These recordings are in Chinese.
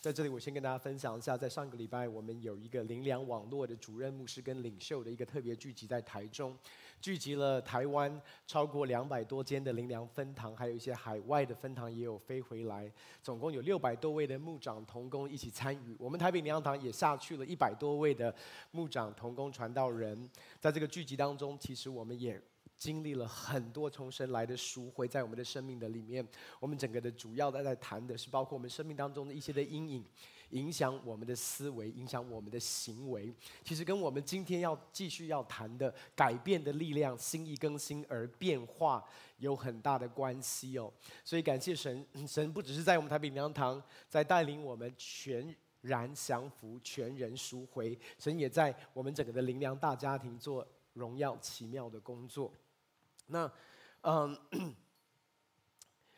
在这里，我先跟大家分享一下，在上个礼拜，我们有一个灵粮网络的主任牧师跟领袖的一个特别聚集在台中，聚集了台湾超过两百多间的灵粮分堂，还有一些海外的分堂也有飞回来，总共有六百多位的牧长同工一起参与。我们台北灵粮堂也下去了一百多位的牧长同工传道人，在这个聚集当中，其实我们也。经历了很多重生来的赎回，在我们的生命的里面，我们整个的主要在在谈的是包括我们生命当中的一些的阴影，影响我们的思维，影响我们的行为。其实跟我们今天要继续要谈的改变的力量、心意更新而变化有很大的关系哦。所以感谢神，神不只是在我们台北灵粮堂在带领我们全然降服、全人赎回，神也在我们整个的灵粮大家庭做荣耀奇妙的工作。那，嗯，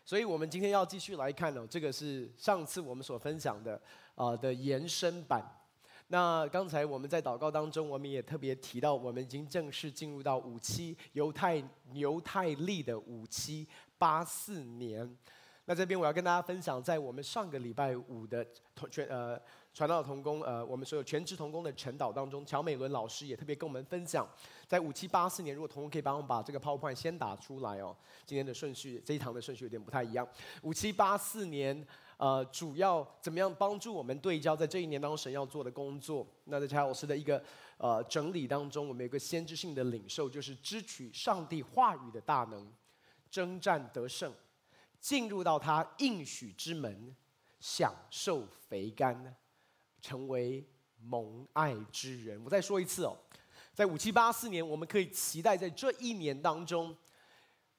所以我们今天要继续来看哦，这个是上次我们所分享的啊的延伸版。那刚才我们在祷告当中，我们也特别提到，我们已经正式进入到五七犹太犹太历的五七八四年。那这边我要跟大家分享，在我们上个礼拜五的同全呃。传道同工，呃，我们所有全职同工的晨祷当中，乔美伦老师也特别跟我们分享，在五七八四年，如果同工可以帮我们把这个 PowerPoint 先打出来哦。今天的顺序，这一堂的顺序有点不太一样。五七八四年，呃，主要怎么样帮助我们对焦在这一年当中神要做的工作？那在乔老师的一个呃整理当中，我们有个先知性的领受，就是支取上帝话语的大能，征战得胜，进入到他应许之门，享受肥甘。成为蒙爱之人。我再说一次哦，在五七八四年，我们可以期待在这一年当中，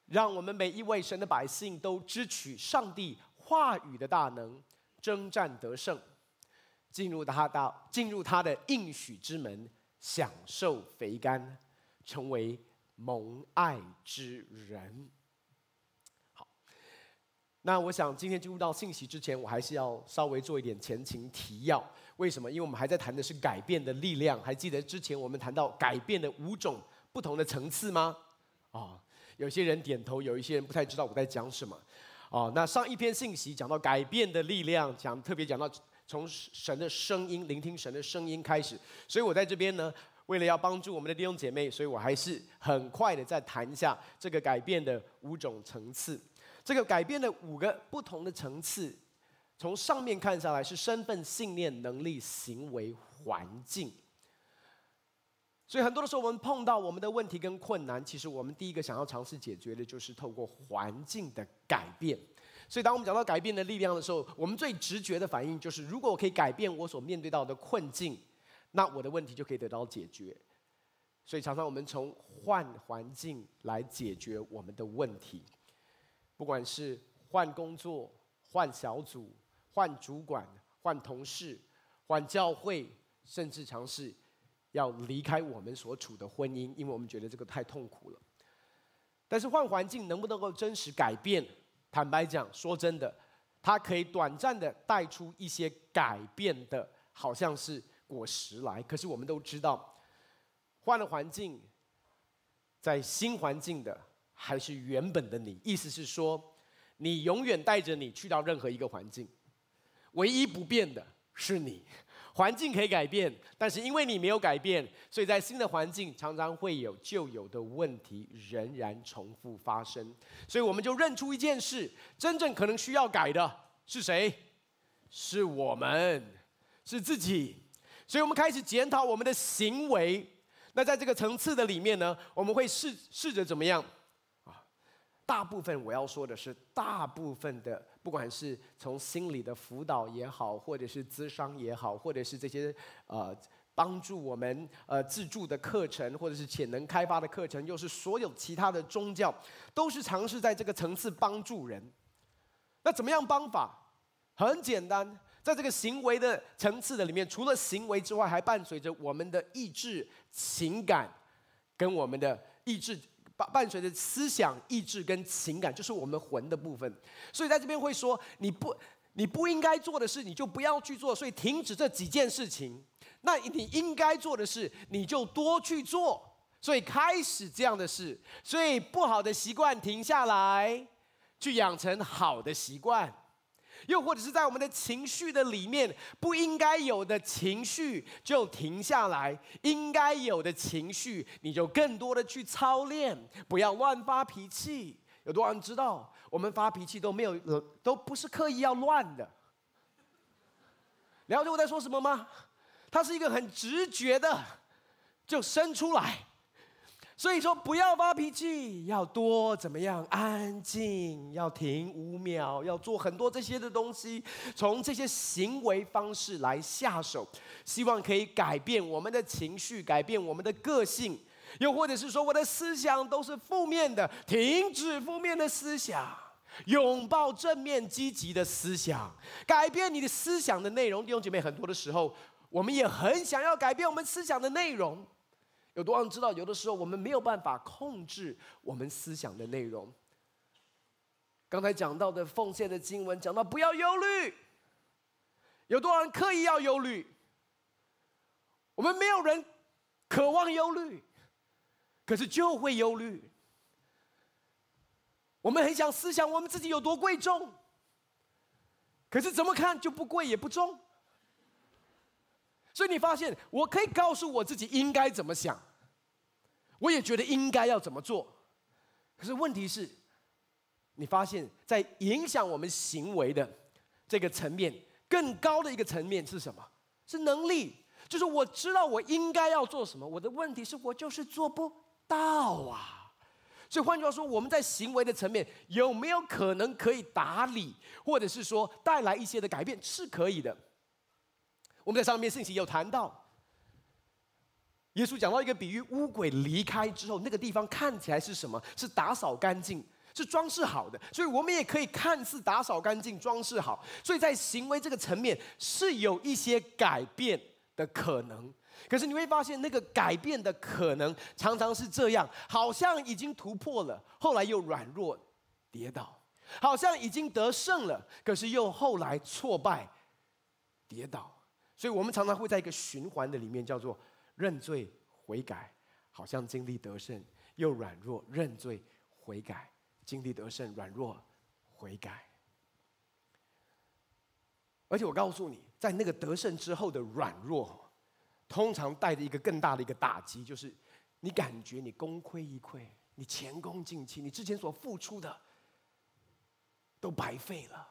让我们每一位神的百姓都支取上帝话语的大能，征战得胜，进入他的进入他的应许之门，享受肥甘，成为蒙爱之人。好那我想今天进入到信息之前，我还是要稍微做一点前情提要。为什么？因为我们还在谈的是改变的力量。还记得之前我们谈到改变的五种不同的层次吗？啊、哦，有些人点头，有一些人不太知道我在讲什么。哦，那上一篇信息讲到改变的力量，讲特别讲到从神的声音，聆听神的声音开始。所以我在这边呢，为了要帮助我们的弟兄姐妹，所以我还是很快的再谈一下这个改变的五种层次。这个改变的五个不同的层次，从上面看下来是身份、信念、能力、行为、环境。所以很多的时候，我们碰到我们的问题跟困难，其实我们第一个想要尝试解决的，就是透过环境的改变。所以当我们讲到改变的力量的时候，我们最直觉的反应就是，如果我可以改变我所面对到的困境，那我的问题就可以得到解决。所以常常我们从换环境来解决我们的问题。不管是换工作、换小组、换主管、换同事、换教会，甚至尝试要离开我们所处的婚姻，因为我们觉得这个太痛苦了。但是换环境能不能够真实改变？坦白讲，说真的，它可以短暂的带出一些改变的，好像是果实来。可是我们都知道，换了环境，在新环境的。还是原本的你，意思是说，你永远带着你去到任何一个环境，唯一不变的是你。环境可以改变，但是因为你没有改变，所以在新的环境常常会有旧有的问题仍然重复发生。所以我们就认出一件事：真正可能需要改的是谁？是我们，是自己。所以我们开始检讨我们的行为。那在这个层次的里面呢，我们会试试着怎么样？大部分我要说的是，大部分的，不管是从心理的辅导也好，或者是咨商也好，或者是这些呃帮助我们呃自助的课程，或者是潜能开发的课程，又是所有其他的宗教，都是尝试在这个层次帮助人。那怎么样帮法？很简单，在这个行为的层次的里面，除了行为之外，还伴随着我们的意志、情感跟我们的意志。伴随着思想、意志跟情感，就是我们魂的部分。所以在这边会说，你不你不应该做的事，你就不要去做。所以停止这几件事情。那你应该做的事，你就多去做。所以开始这样的事。所以不好的习惯停下来，去养成好的习惯。又或者是在我们的情绪的里面，不应该有的情绪就停下来，应该有的情绪你就更多的去操练，不要乱发脾气。有多少人知道，我们发脾气都没有，都不是刻意要乱的。了解我在说什么吗？它是一个很直觉的，就生出来。所以说，不要发脾气，要多怎么样？安静，要停五秒，要做很多这些的东西，从这些行为方式来下手，希望可以改变我们的情绪，改变我们的个性。又或者是说，我的思想都是负面的，停止负面的思想，拥抱正面积极的思想，改变你的思想的内容。弟兄姐妹，很多的时候，我们也很想要改变我们思想的内容。有多少人知道，有的时候我们没有办法控制我们思想的内容。刚才讲到的奉献的经文讲到不要忧虑，有多少人刻意要忧虑？我们没有人渴望忧虑，可是就会忧虑。我们很想思想我们自己有多贵重，可是怎么看就不贵也不重。所以你发现，我可以告诉我自己应该怎么想，我也觉得应该要怎么做。可是问题是，你发现，在影响我们行为的这个层面，更高的一个层面是什么？是能力，就是我知道我应该要做什么。我的问题是我就是做不到啊。所以换句话说，我们在行为的层面有没有可能可以打理，或者是说带来一些的改变？是可以的。我们在上面信息有谈到，耶稣讲到一个比喻，乌鬼离开之后，那个地方看起来是什么？是打扫干净，是装饰好的。所以我们也可以看似打扫干净、装饰好。所以在行为这个层面是有一些改变的可能。可是你会发现，那个改变的可能常常是这样：好像已经突破了，后来又软弱跌倒；好像已经得胜了，可是又后来挫败跌倒。所以我们常常会在一个循环的里面，叫做认罪悔改，好像经历得胜，又软弱；认罪悔改，经历得胜，软弱悔改。而且我告诉你，在那个得胜之后的软弱，通常带着一个更大的一个打击，就是你感觉你功亏一篑，你前功尽弃，你之前所付出的都白费了。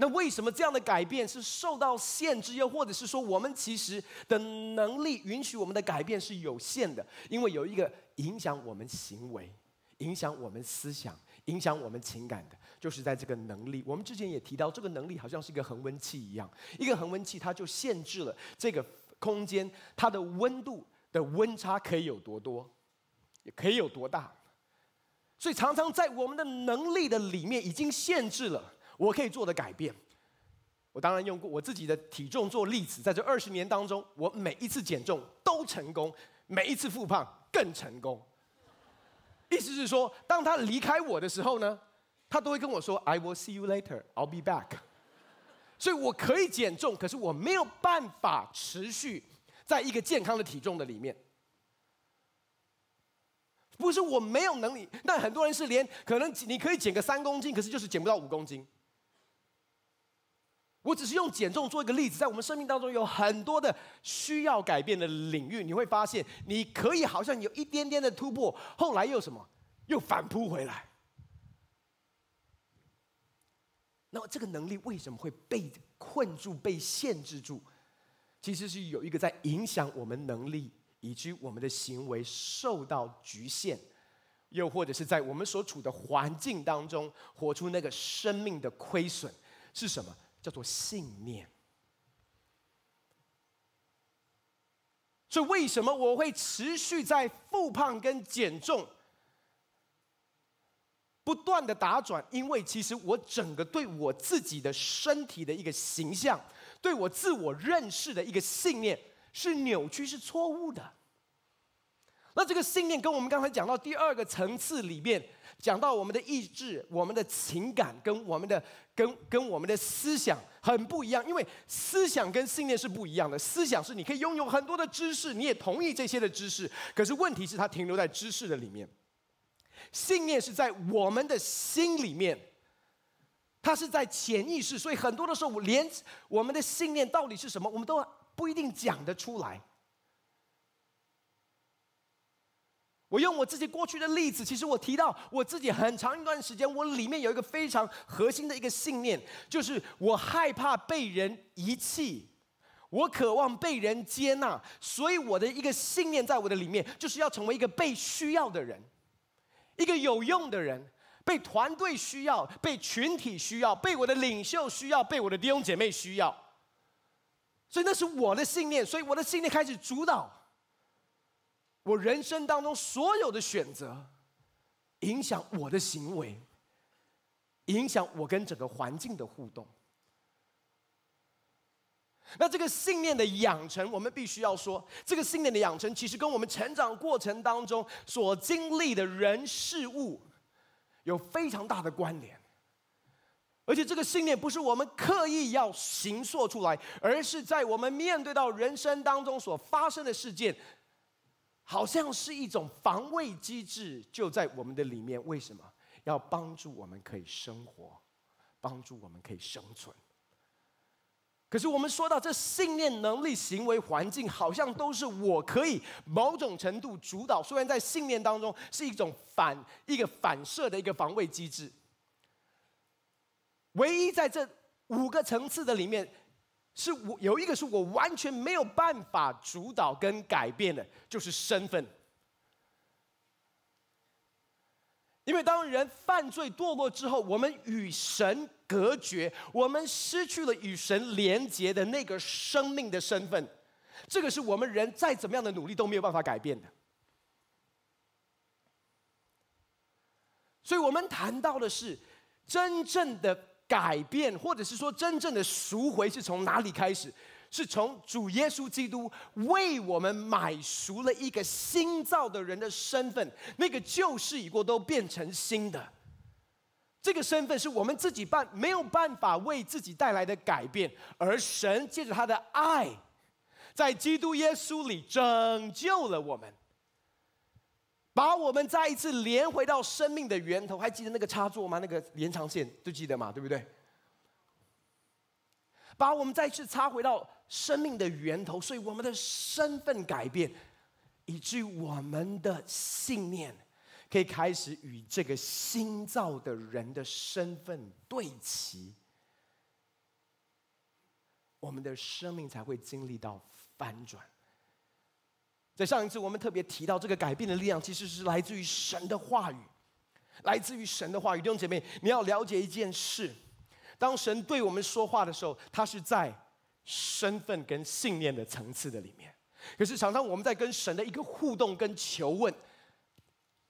那为什么这样的改变是受到限制？又或者是说，我们其实的能力允许我们的改变是有限的？因为有一个影响我们行为、影响我们思想、影响我们情感的，就是在这个能力。我们之前也提到，这个能力好像是一个恒温器一样，一个恒温器它就限制了这个空间它的温度的温差可以有多多，也可以有多大。所以常常在我们的能力的里面已经限制了。我可以做的改变，我当然用过我自己的体重做例子，在这二十年当中，我每一次减重都成功，每一次复胖更成功。意思是说，当他离开我的时候呢，他都会跟我说：“I will see you later, I'll be back。”所以我可以减重，可是我没有办法持续在一个健康的体重的里面。不是我没有能力，但很多人是连可能你可以减个三公斤，可是就是减不到五公斤。我只是用减重做一个例子，在我们生命当中有很多的需要改变的领域，你会发现你可以好像有一点点的突破，后来又什么，又反扑回来。那么这个能力为什么会被困住、被限制住？其实是有一个在影响我们能力，以及我们的行为受到局限，又或者是在我们所处的环境当中活出那个生命的亏损，是什么？叫做信念。所以，为什么我会持续在复胖跟减重不断的打转？因为其实我整个对我自己的身体的一个形象，对我自我认识的一个信念是扭曲、是错误的。那这个信念跟我们刚才讲到第二个层次里面。讲到我们的意志、我们的情感跟我们的跟跟我们的思想很不一样，因为思想跟信念是不一样的。思想是你可以拥有很多的知识，你也同意这些的知识，可是问题是它停留在知识的里面。信念是在我们的心里面，它是在潜意识，所以很多的时候，我连我们的信念到底是什么，我们都不一定讲得出来。我用我自己过去的例子，其实我提到我自己很长一段时间，我里面有一个非常核心的一个信念，就是我害怕被人遗弃，我渴望被人接纳，所以我的一个信念在我的里面，就是要成为一个被需要的人，一个有用的人，被团队需要，被群体需要，被我的领袖需要，被我的弟兄姐妹需要，所以那是我的信念，所以我的信念开始主导。我人生当中所有的选择，影响我的行为，影响我跟整个环境的互动。那这个信念的养成，我们必须要说，这个信念的养成，其实跟我们成长过程当中所经历的人事物，有非常大的关联。而且这个信念不是我们刻意要形塑出来，而是在我们面对到人生当中所发生的事件。好像是一种防卫机制，就在我们的里面。为什么？要帮助我们可以生活，帮助我们可以生存。可是我们说到这信念、能力、行为、环境，好像都是我可以某种程度主导。虽然在信念当中是一种反、一个反射的一个防卫机制，唯一在这五个层次的里面。是我有一个是我完全没有办法主导跟改变的，就是身份。因为当人犯罪堕落之后，我们与神隔绝，我们失去了与神连结的那个生命的身份，这个是我们人再怎么样的努力都没有办法改变的。所以我们谈到的是真正的。改变，或者是说真正的赎回，是从哪里开始？是从主耶稣基督为我们买赎了一个新造的人的身份，那个旧事已过，都变成新的。这个身份是我们自己办没有办法为自己带来的改变，而神借着他的爱，在基督耶稣里拯救了我们。把我们再一次连回到生命的源头，还记得那个插座吗？那个延长线都记得吗？对不对？把我们再次插回到生命的源头，所以我们的身份改变，以至于我们的信念可以开始与这个新造的人的身份对齐，我们的生命才会经历到翻转。在上一次，我们特别提到这个改变的力量，其实是来自于神的话语，来自于神的话语。弟兄姐妹，你要了解一件事：当神对我们说话的时候，他是在身份跟信念的层次的里面。可是常常我们在跟神的一个互动跟求问，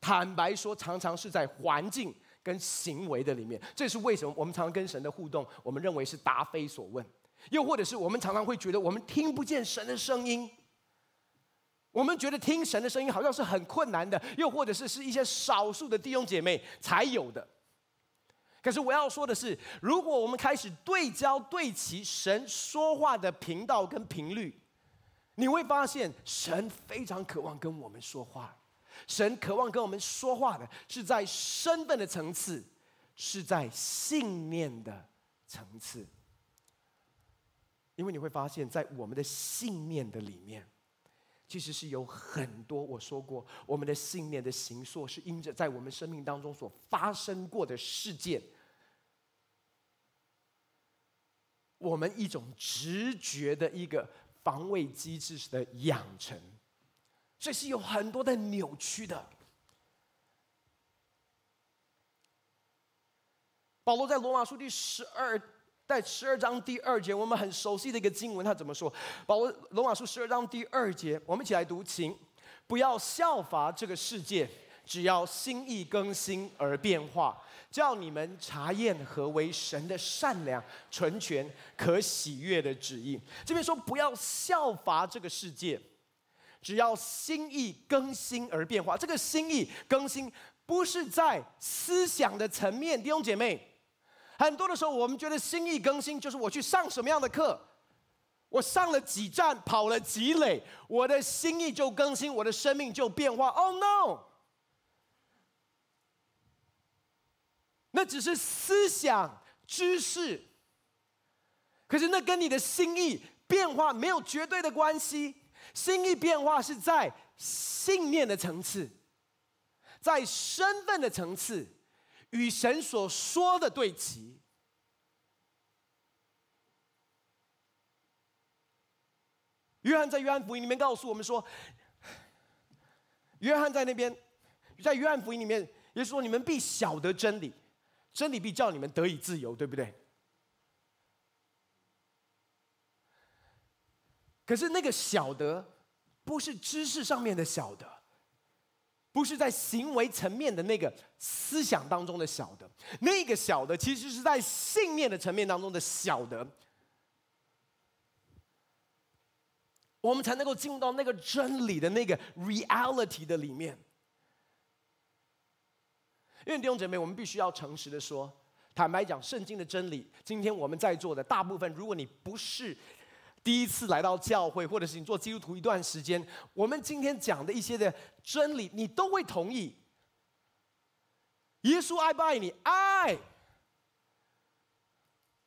坦白说，常常是在环境跟行为的里面。这是为什么我们常常跟神的互动，我们认为是答非所问，又或者是我们常常会觉得我们听不见神的声音。我们觉得听神的声音好像是很困难的，又或者是是一些少数的弟兄姐妹才有的。可是我要说的是，如果我们开始对焦对齐神说话的频道跟频率，你会发现神非常渴望跟我们说话。神渴望跟我们说话的是在身份的层次，是在信念的层次。因为你会发现在我们的信念的里面。其实是有很多，我说过，我们的信念的形塑是因着在我们生命当中所发生过的事件，我们一种直觉的一个防卫机制的养成，这是有很多的扭曲的。保罗在罗马书第十二。在十二章第二节，我们很熟悉的一个经文，他怎么说？保罗罗马书十二章第二节，我们一起来读，请不要效法这个世界，只要心意更新而变化，叫你们查验何为神的善良、纯全、可喜悦的旨意。这边说不要效法这个世界，只要心意更新而变化。这个心意更新不是在思想的层面，弟兄姐妹。很多的时候，我们觉得心意更新就是我去上什么样的课，我上了几站，跑了几垒，我的心意就更新，我的生命就变化。Oh no！那只是思想知识。可是那跟你的心意变化没有绝对的关系，心意变化是在信念的层次，在身份的层次，与神所说的对齐。约翰在约翰福音里面告诉我们说，约翰在那边，在约翰福音里面也说：“你们必晓得真理，真理必叫你们得以自由，对不对？”可是那个晓得，不是知识上面的晓得，不是在行为层面的那个思想当中的晓得，那个晓得其实是在信念的层面当中的晓得。我们才能够进入到那个真理的那个 reality 的里面。因为弟兄姐妹，我们必须要诚实的说，坦白讲，圣经的真理，今天我们在座的大部分，如果你不是第一次来到教会，或者是你做基督徒一段时间，我们今天讲的一些的真理，你都会同意。耶稣爱不爱你？爱。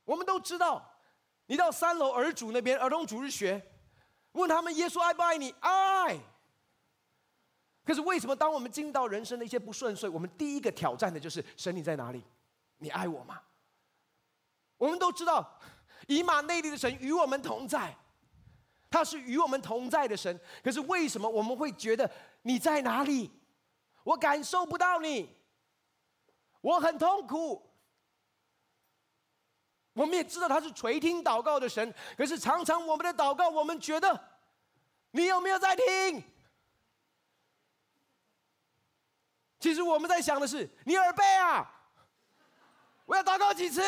我们都知道，你到三楼儿主那边儿童主日学。问他们耶稣爱不爱你？爱。可是为什么当我们进到人生的一些不顺遂，我们第一个挑战的就是神你在哪里？你爱我吗？我们都知道以马内利的神与我们同在，他是与我们同在的神。可是为什么我们会觉得你在哪里？我感受不到你，我很痛苦。我们也知道他是垂听祷告的神，可是常常我们的祷告，我们觉得你有没有在听？其实我们在想的是，你耳背啊！我要祷告几次？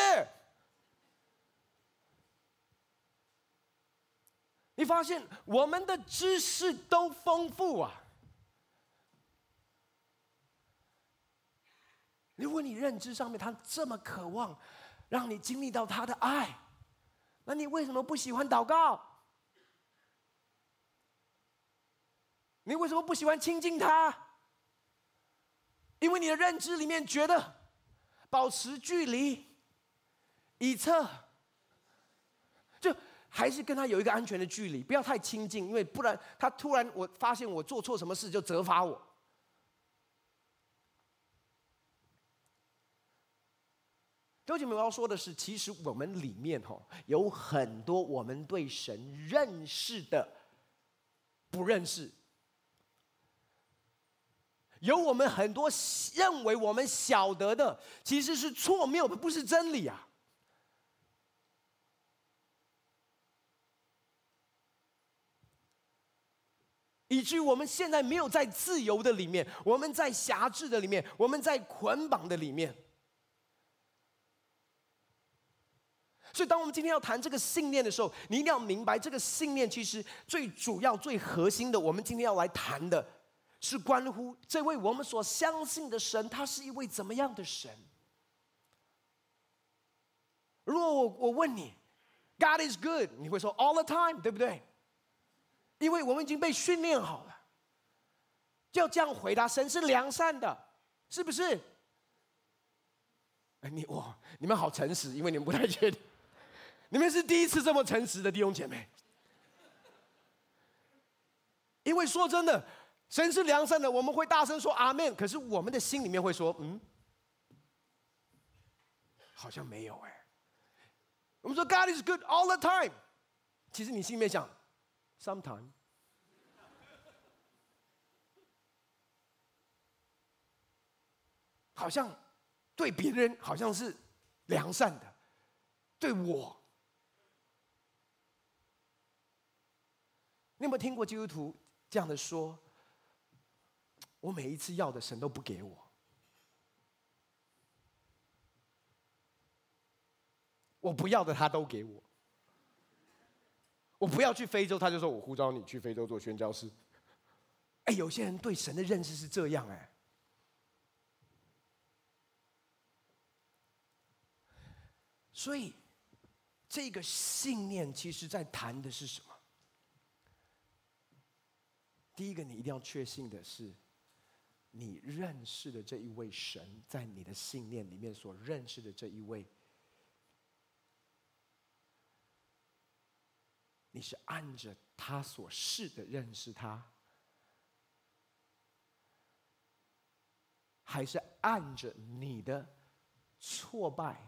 你发现我们的知识都丰富啊！如果你认知上面他这么渴望。让你经历到他的爱，那你为什么不喜欢祷告？你为什么不喜欢亲近他？因为你的认知里面觉得保持距离，以策，还是跟他有一个安全的距离，不要太亲近，因为不然他突然我发现我做错什么事就责罚我。究竟我要说的是，其实我们里面哈有很多我们对神认识的不认识，有我们很多认为我们晓得的，其实是错谬的，不是真理啊。以至于我们现在没有在自由的里面，我们在辖制的里面，我们在捆绑的里面。所以，当我们今天要谈这个信念的时候，你一定要明白，这个信念其实最主要、最核心的，我们今天要来谈的，是关乎这位我们所相信的神，他是一位怎么样的神？如果我我问你，God is good，你会说 all the time，对不对？因为我们已经被训练好了，就这样回答：神是良善的，是不是？哎，你哇，你们好诚实，因为你们不太确定。你们是第一次这么诚实的弟兄姐妹，因为说真的，神是良善的，我们会大声说阿门。可是我们的心里面会说，嗯，好像没有哎。我们说 God is good all the time，其实你心里面想，sometime，好像对别人好像是良善的，对我。你有没有听过基督徒这样的说？我每一次要的神都不给我，我不要的他都给我。我不要去非洲，他就说我呼召你去非洲做宣教士。哎，有些人对神的认识是这样哎。所以，这个信念其实在谈的是什么？第一个，你一定要确信的是，你认识的这一位神，在你的信念里面所认识的这一位，你是按着他所示的认识他，还是按着你的挫败、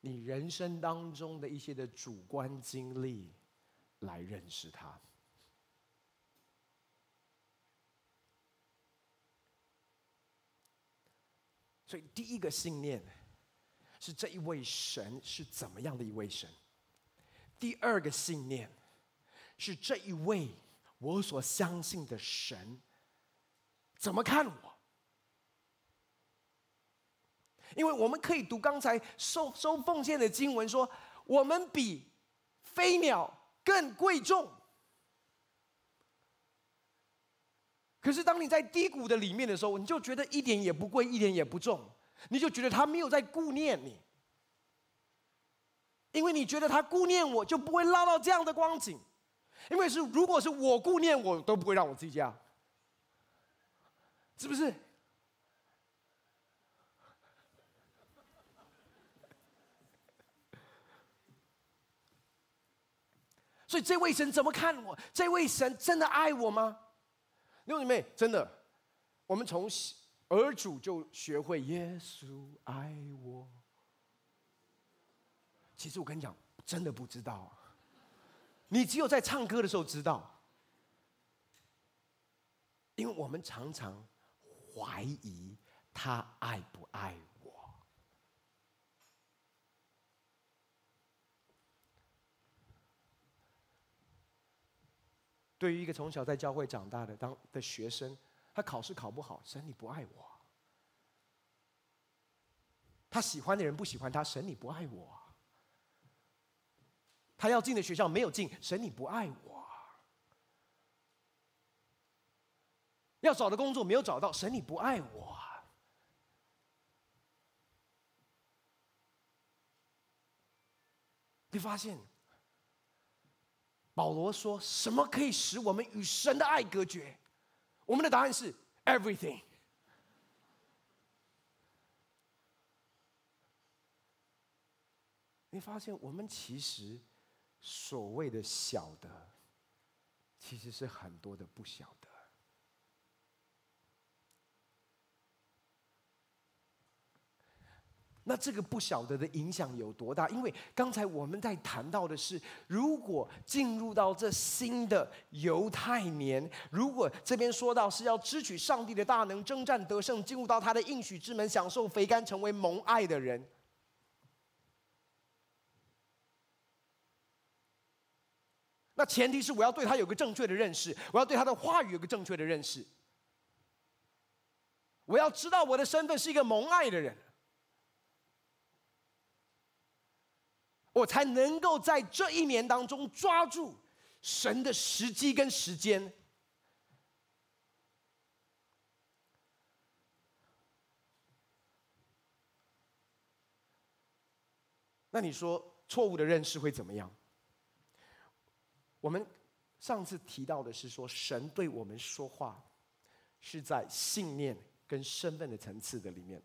你人生当中的一些的主观经历来认识他？所以，第一个信念是这一位神是怎么样的一位神；第二个信念是这一位我所相信的神怎么看我。因为我们可以读刚才收收奉献的经文说，我们比飞鸟更贵重。可是，当你在低谷的里面的时候，你就觉得一点也不贵，一点也不重，你就觉得他没有在顾念你，因为你觉得他顾念我，就不会落到这样的光景。因为是，如果是我顾念我，都不会让我自己这样，是不是？所以，这位神怎么看我？这位神真的爱我吗？六兄妹，真的，我们从儿主就学会耶稣爱我。其实我跟你讲，真的不知道，你只有在唱歌的时候知道，因为我们常常怀疑他爱不爱我。对于一个从小在教会长大的当的学生，他考试考不好，神你不爱我；他喜欢的人不喜欢他，神你不爱我；他要进的学校没有进，神你不爱我；要找的工作没有找到，神你不爱我。你发现？保罗说：“什么可以使我们与神的爱隔绝？”我们的答案是 “everything”。你发现，我们其实所谓的晓得，其实是很多的不晓得。那这个不晓得的影响有多大？因为刚才我们在谈到的是，如果进入到这新的犹太年，如果这边说到是要支取上帝的大能，征战得胜，进入到他的应许之门，享受肥甘，成为蒙爱的人，那前提是我要对他有个正确的认识，我要对他的话语有个正确的认识，我要知道我的身份是一个蒙爱的人。我才能够在这一年当中抓住神的时机跟时间。那你说错误的认识会怎么样？我们上次提到的是说，神对我们说话是在信念跟身份的层次的里面。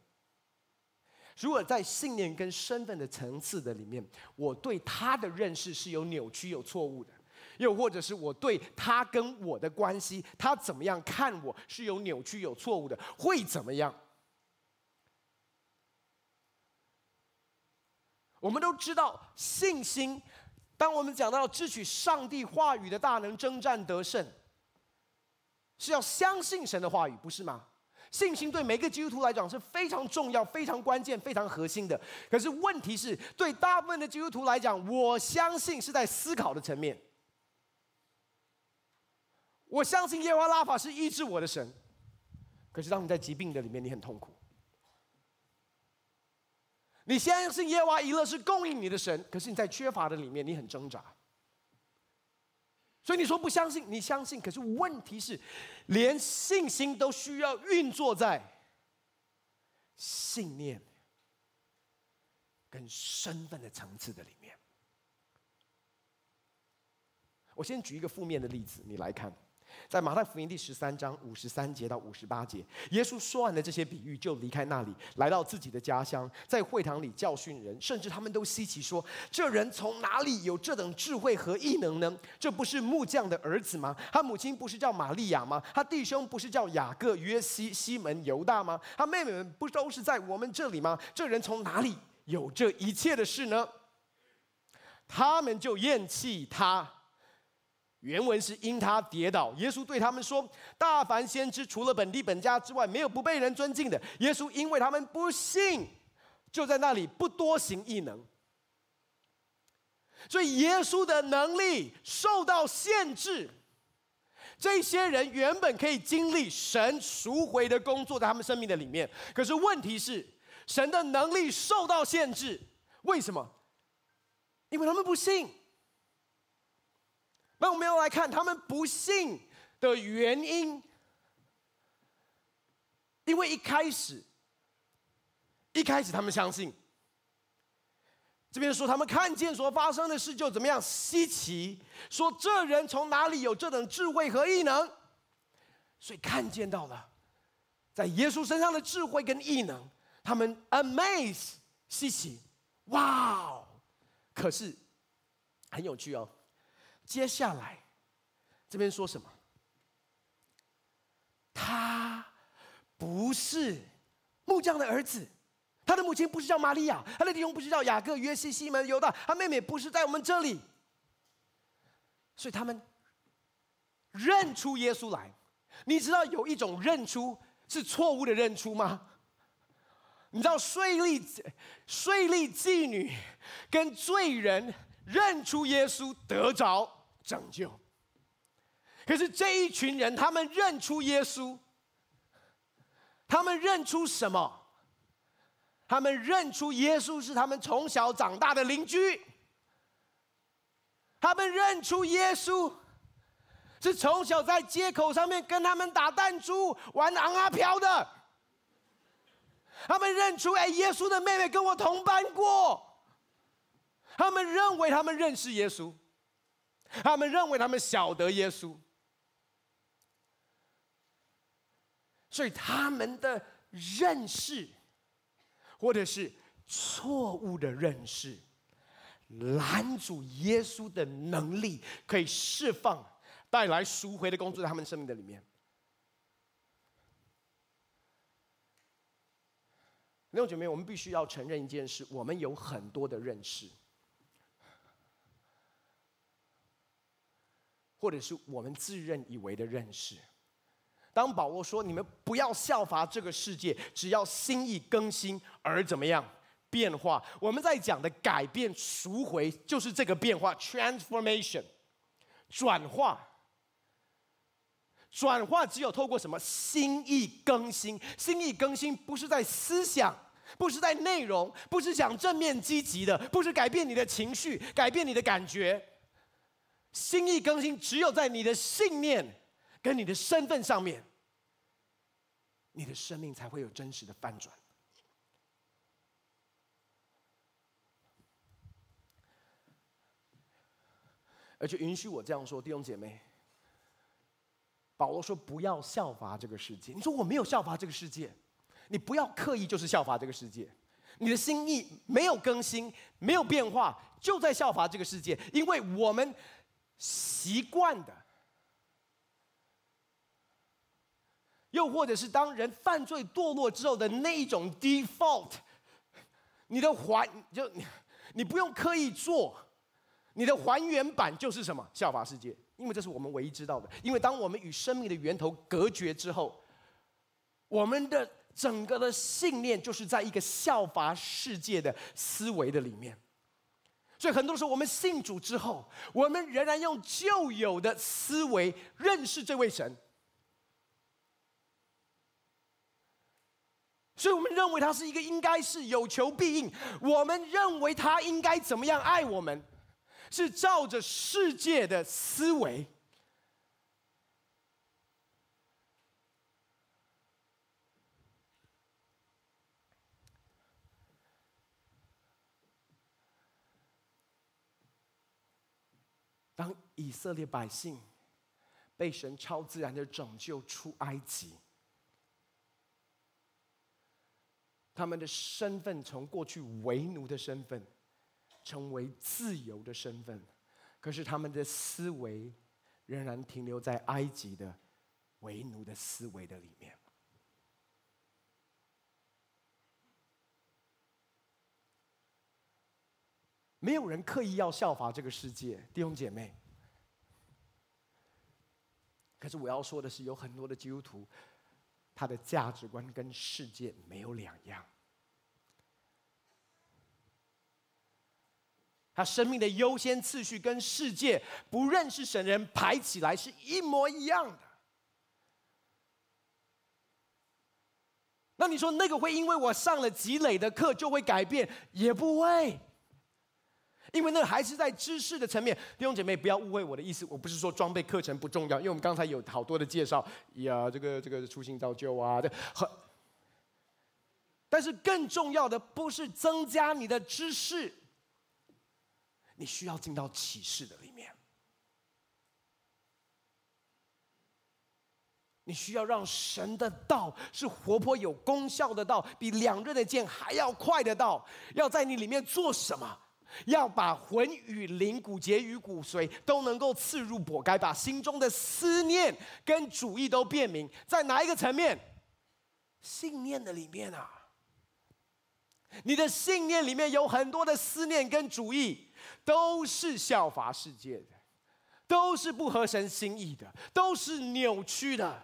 如果在信念跟身份的层次的里面，我对他的认识是有扭曲、有错误的；又或者是我对他跟我的关系，他怎么样看我是有扭曲、有错误的，会怎么样？我们都知道，信心，当我们讲到支取上帝话语的大能、征战得胜，是要相信神的话语，不是吗？信心对每个基督徒来讲是非常重要、非常关键、非常核心的。可是问题是，对大部分的基督徒来讲，我相信是在思考的层面。我相信耶和华拉法是医治我的神，可是当你在疾病的里面，你很痛苦。你相信耶和华以勒是供应你的神，可是你在缺乏的里面，你很挣扎。所以你说不相信，你相信，可是问题是，连信心都需要运作在信念跟身份的层次的里面。我先举一个负面的例子，你来看，在马太福音第十三章五十三节到五十八节，耶稣说完了这些比喻，就离开那里，来到自己的家乡，在会堂里教训人，甚至他们都稀奇说：“这人从哪里有这等智慧和异能呢？这不是木匠的儿子吗？他母亲不是叫玛利亚吗？他弟兄不是叫雅各、约西、西门、犹大吗？他妹妹们不都是在我们这里吗？这人从哪里有这一切的事呢？”他们就厌弃他。原文是因他跌倒，耶稣对他们说：“大凡先知除了本地本家之外，没有不被人尊敬的。”耶稣因为他们不信，就在那里不多行异能。所以耶稣的能力受到限制。这些人原本可以经历神赎回的工作在他们生命的里面，可是问题是神的能力受到限制。为什么？因为他们不信。那我们要来看他们不信的原因，因为一开始，一开始他们相信，这边说他们看见所发生的事就怎么样稀奇，说这人从哪里有这等智慧和异能，所以看见到了在耶稣身上的智慧跟异能，他们 amaze 稀奇，哇哦！可是很有趣哦。接下来，这边说什么？他不是木匠的儿子，他的母亲不是叫玛利亚，他的弟兄不是叫雅各、约西、西门、犹大，他妹妹不是在我们这里，所以他们认出耶稣来。你知道有一种认出是错误的认出吗？你知道税吏、税吏妓女跟罪人。认出耶稣得着拯救，可是这一群人，他们认出耶稣，他们认出什么？他们认出耶稣是他们从小长大的邻居，他们认出耶稣是从小在街口上面跟他们打弹珠、玩昂啊飘的，他们认出哎，耶稣的妹妹跟我同班过。他们认为他们认识耶稣，他们认为他们晓得耶稣，所以他们的认识，或者是错误的认识，拦阻耶稣的能力可以释放、带来赎回的工作在他们生命的里面。弟兄姐妹，我们必须要承认一件事：我们有很多的认识。或者是我们自认以为的认识。当保罗说：“你们不要效法这个世界，只要心意更新而怎么样变化。”我们在讲的改变、赎回，就是这个变化 （transformation）。转化，转化只有透过什么？心意更新。心意更新不是在思想，不是在内容，不是讲正面积极的，不是改变你的情绪，改变你的感觉。心意更新，只有在你的信念跟你的身份上面，你的生命才会有真实的翻转。而且允许我这样说，弟兄姐妹，保罗说不要效法这个世界。你说我没有效法这个世界，你不要刻意就是效法这个世界。你的心意没有更新，没有变化，就在效法这个世界，因为我们。习惯的，又或者是当人犯罪堕落之后的那一种 default，你的还就你，你不用刻意做，你的还原版就是什么？效法世界，因为这是我们唯一知道的。因为当我们与生命的源头隔绝之后，我们的整个的信念就是在一个效法世界的思维的里面。所以很多时候，我们信主之后，我们仍然用旧有的思维认识这位神。所以我们认为他是一个应该是有求必应，我们认为他应该怎么样爱我们，是照着世界的思维。当以色列百姓被神超自然的拯救出埃及。他们的身份从过去为奴的身份，成为自由的身份，可是他们的思维仍然停留在埃及的为奴的思维的里面。没有人刻意要效法这个世界，弟兄姐妹。可是我要说的是，有很多的基督徒。他的价值观跟世界没有两样，他生命的优先次序跟世界不认识神人排起来是一模一样的。那你说那个会因为我上了积累的课就会改变？也不会。因为那还是在知识的层面，弟兄姐妹不要误会我的意思，我不是说装备课程不重要，因为我们刚才有好多的介绍，呀，这个这个初心造就啊，这很。但是更重要的不是增加你的知识，你需要进到启示的里面，你需要让神的道是活泼有功效的道，比两刃的剑还要快的道，要在你里面做什么？要把魂与灵、骨节与骨髓都能够刺入剖开，把心中的思念跟主意都辨明，在哪一个层面？信念的里面啊！你的信念里面有很多的思念跟主意，都是效法世界的，都是不合神心意的，都是扭曲的。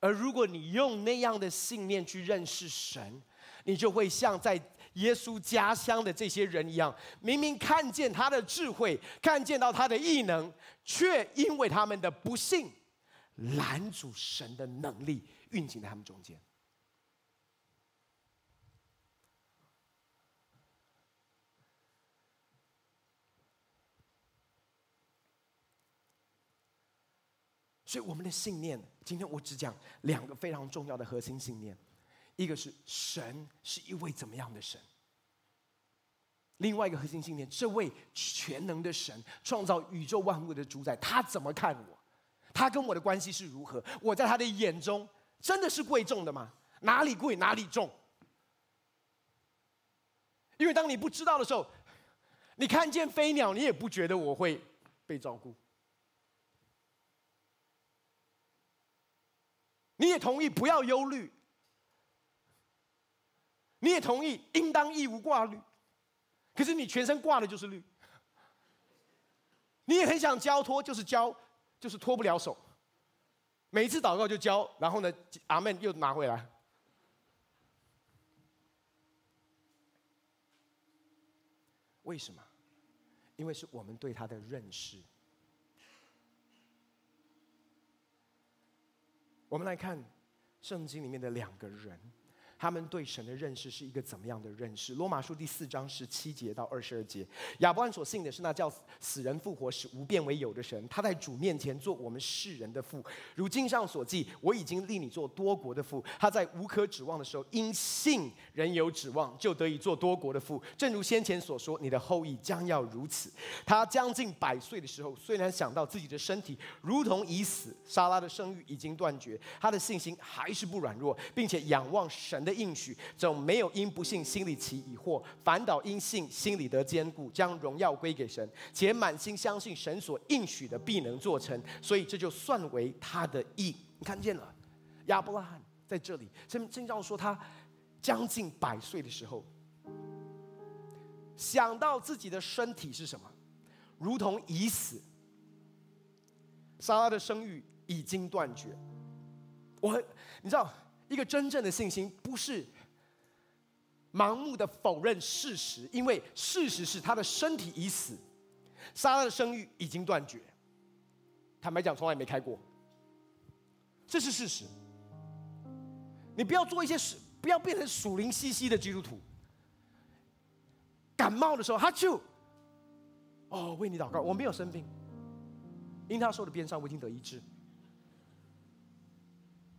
而如果你用那样的信念去认识神，你就会像在。耶稣家乡的这些人一样，明明看见他的智慧，看见到他的异能，却因为他们的不信，拦阻神的能力运行在他们中间。所以，我们的信念，今天我只讲两个非常重要的核心信念。一个是神是一位怎么样的神？另外一个核心信念，这位全能的神创造宇宙万物的主宰，他怎么看我？他跟我的关系是如何？我在他的眼中真的是贵重的吗？哪里贵哪里重？因为当你不知道的时候，你看见飞鸟，你也不觉得我会被照顾。你也同意不要忧虑。你也同意应当义无挂虑，可是你全身挂的就是虑。你也很想交托，就是交，就是脱不了手。每一次祷告就交，然后呢，阿门又拿回来。为什么？因为是我们对他的认识。我们来看圣经里面的两个人。他们对神的认识是一个怎么样的认识？罗马书第四章十七节到二十二节，亚伯兰所信的是那叫死人复活、使无变为有的神。他在主面前做我们世人的父。如经上所记，我已经立你做多国的父。他在无可指望的时候，因信仍有指望，就得以做多国的父。正如先前所说，你的后裔将要如此。他将近百岁的时候，虽然想到自己的身体如同已死，撒拉的生育已经断绝，他的信心还是不软弱，并且仰望神的应许，总没有因不信心里起疑惑，反倒因信心里得坚固，将荣耀归给神，且满心相信神所应许的必能做成，所以这就算为他的义。你看见了，亚伯拉罕在这里，圣经上说他将近百岁的时候，想到自己的身体是什么，如同已死，撒拉的生育已经断绝。我，你知道。一个真正的信心，不是盲目的否认事实，因为事实是他的身体已死，撒拉的生育已经断绝。坦白讲，从来没开过，这是事实。你不要做一些事，不要变成属灵兮兮的基督徒。感冒的时候，他就哦，为你祷告，我没有生病，因他受的鞭伤，我已经得医治。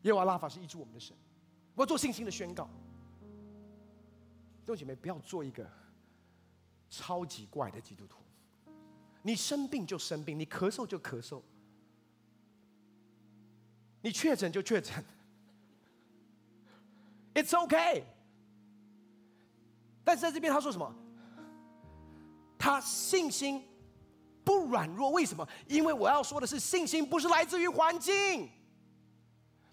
耶和华拉法是医治我们的神。我要做信心的宣告，弟兄姐妹，不要做一个超级怪的基督徒。你生病就生病，你咳嗽就咳嗽，你确诊就确诊，It's OK。但是在这边他说什么？他信心不软弱，为什么？因为我要说的是，信心不是来自于环境。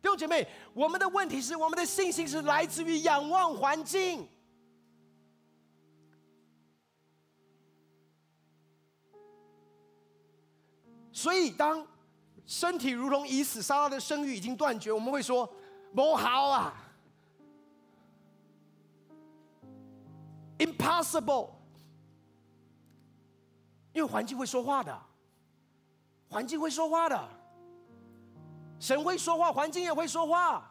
弟兄姐妹，我们的问题是，我们的信心是来自于仰望环境。所以，当身体如同已死，撒拉的生育已经断绝，我们会说不好啊，impossible，因为环境会说话的，环境会说话的，神会说话，环境也会说话。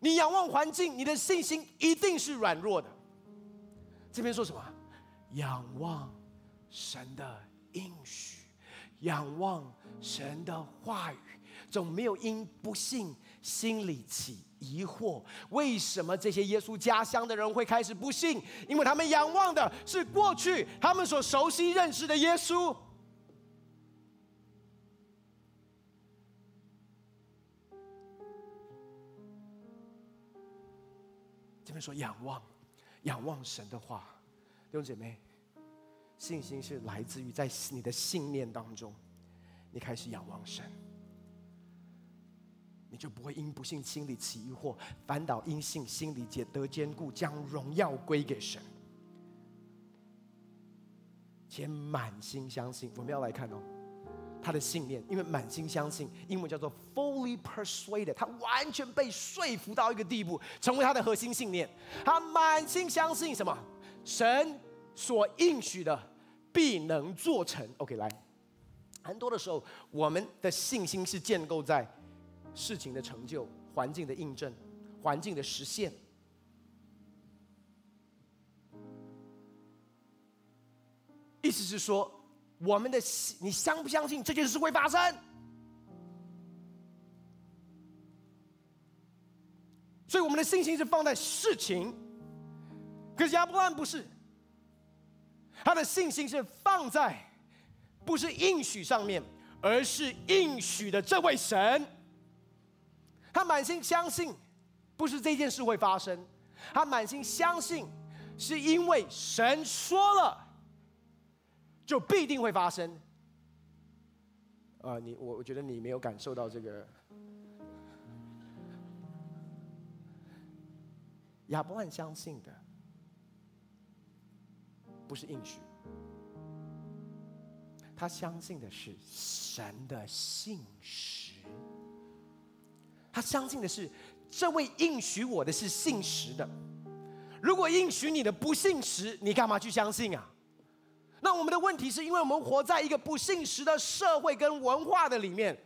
你仰望环境，你的信心一定是软弱的。这边说什么？仰望神的应许。仰望神的话语，总没有因不信心里起疑惑。为什么这些耶稣家乡的人会开始不信？因为他们仰望的是过去他们所熟悉认识的耶稣。说仰望，仰望神的话，弟兄姐妹。信心是来自于在你的信念当中，你开始仰望神，你就不会因不信心里起疑惑，反倒因信心里解得坚固，将荣耀归给神，且满心相信。我们要来看哦，他的信念，因为满心相信，英文叫做 fully persuaded，他完全被说服到一个地步，成为他的核心信念。他满心相信什么？神所应许的。必能做成。OK，来，很多的时候，我们的信心是建构在事情的成就、环境的印证、环境的实现。意思是说，我们的信，你相不相信这件事会发生？所以，我们的信心是放在事情。可是亚伯拉罕不是。他的信心是放在不是应许上面，而是应许的这位神。他满心相信，不是这件事会发生，他满心相信，是因为神说了，就必定会发生。啊，你我我觉得你没有感受到这个。亚伯兰相信的。不是应许，他相信的是神的信实。他相信的是这位应许我的是信实的。如果应许你的不信实，你干嘛去相信啊？那我们的问题是因为我们活在一个不信实的社会跟文化的里面，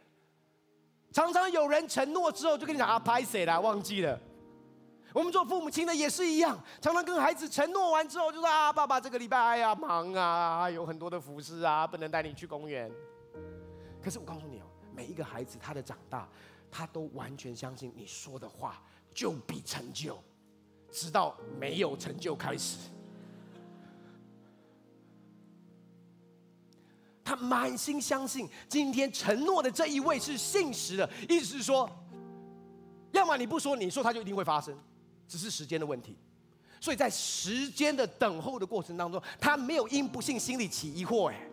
常常有人承诺之后就跟你讲啊，拍谁啦，忘记了。我们做父母亲的也是一样，常常跟孩子承诺完之后，就说啊，爸爸这个礼拜哎呀忙啊，有很多的服饰啊，不能带你去公园。可是我告诉你哦，每一个孩子他的长大，他都完全相信你说的话就必成就，直到没有成就开始。他满心相信今天承诺的这一位是信实的，意思是说，要么你不说，你说他就一定会发生。只是时间的问题，所以在时间的等候的过程当中，他没有因不信心里起疑惑，哎，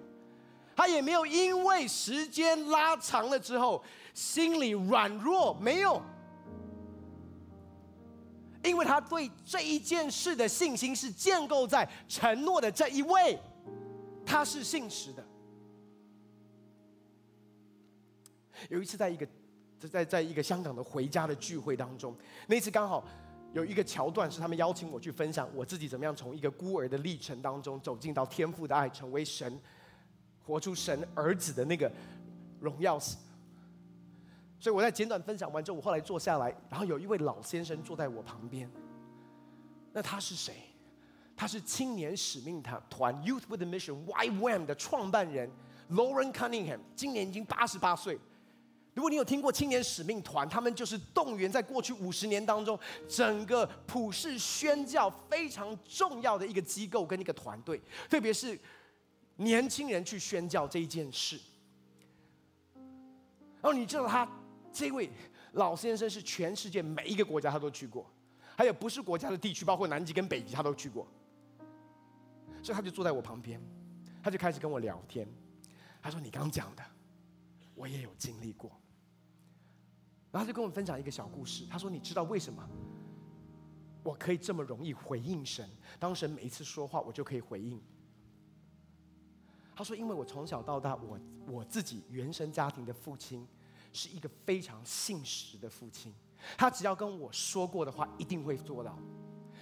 他也没有因为时间拉长了之后心里软弱，没有，因为他对这一件事的信心是建构在承诺的这一位，他是信实的。有一次，在一个在在在一个香港的回家的聚会当中，那次刚好。有一个桥段是他们邀请我去分享我自己怎么样从一个孤儿的历程当中走进到天父的爱，成为神，活出神儿子的那个荣耀。所以我在简短分享完之后，我后来坐下来，然后有一位老先生坐在我旁边。那他是谁？他是青年使命团团 Youth with a Mission YWAM 的创办人，Lauren Cunningham，今年已经八十八岁。如果你有听过青年使命团，他们就是动员在过去五十年当中，整个普世宣教非常重要的一个机构跟一个团队，特别是年轻人去宣教这一件事。然后你知道他这位老先生是全世界每一个国家他都去过，还有不是国家的地区，包括南极跟北极他都去过。所以他就坐在我旁边，他就开始跟我聊天。他说：“你刚讲的，我也有经历过。”然后他就跟我们分享一个小故事。他说：“你知道为什么我可以这么容易回应神？当神每一次说话，我就可以回应。”他说：“因为我从小到大，我我自己原生家庭的父亲是一个非常信实的父亲。他只要跟我说过的话，一定会做到。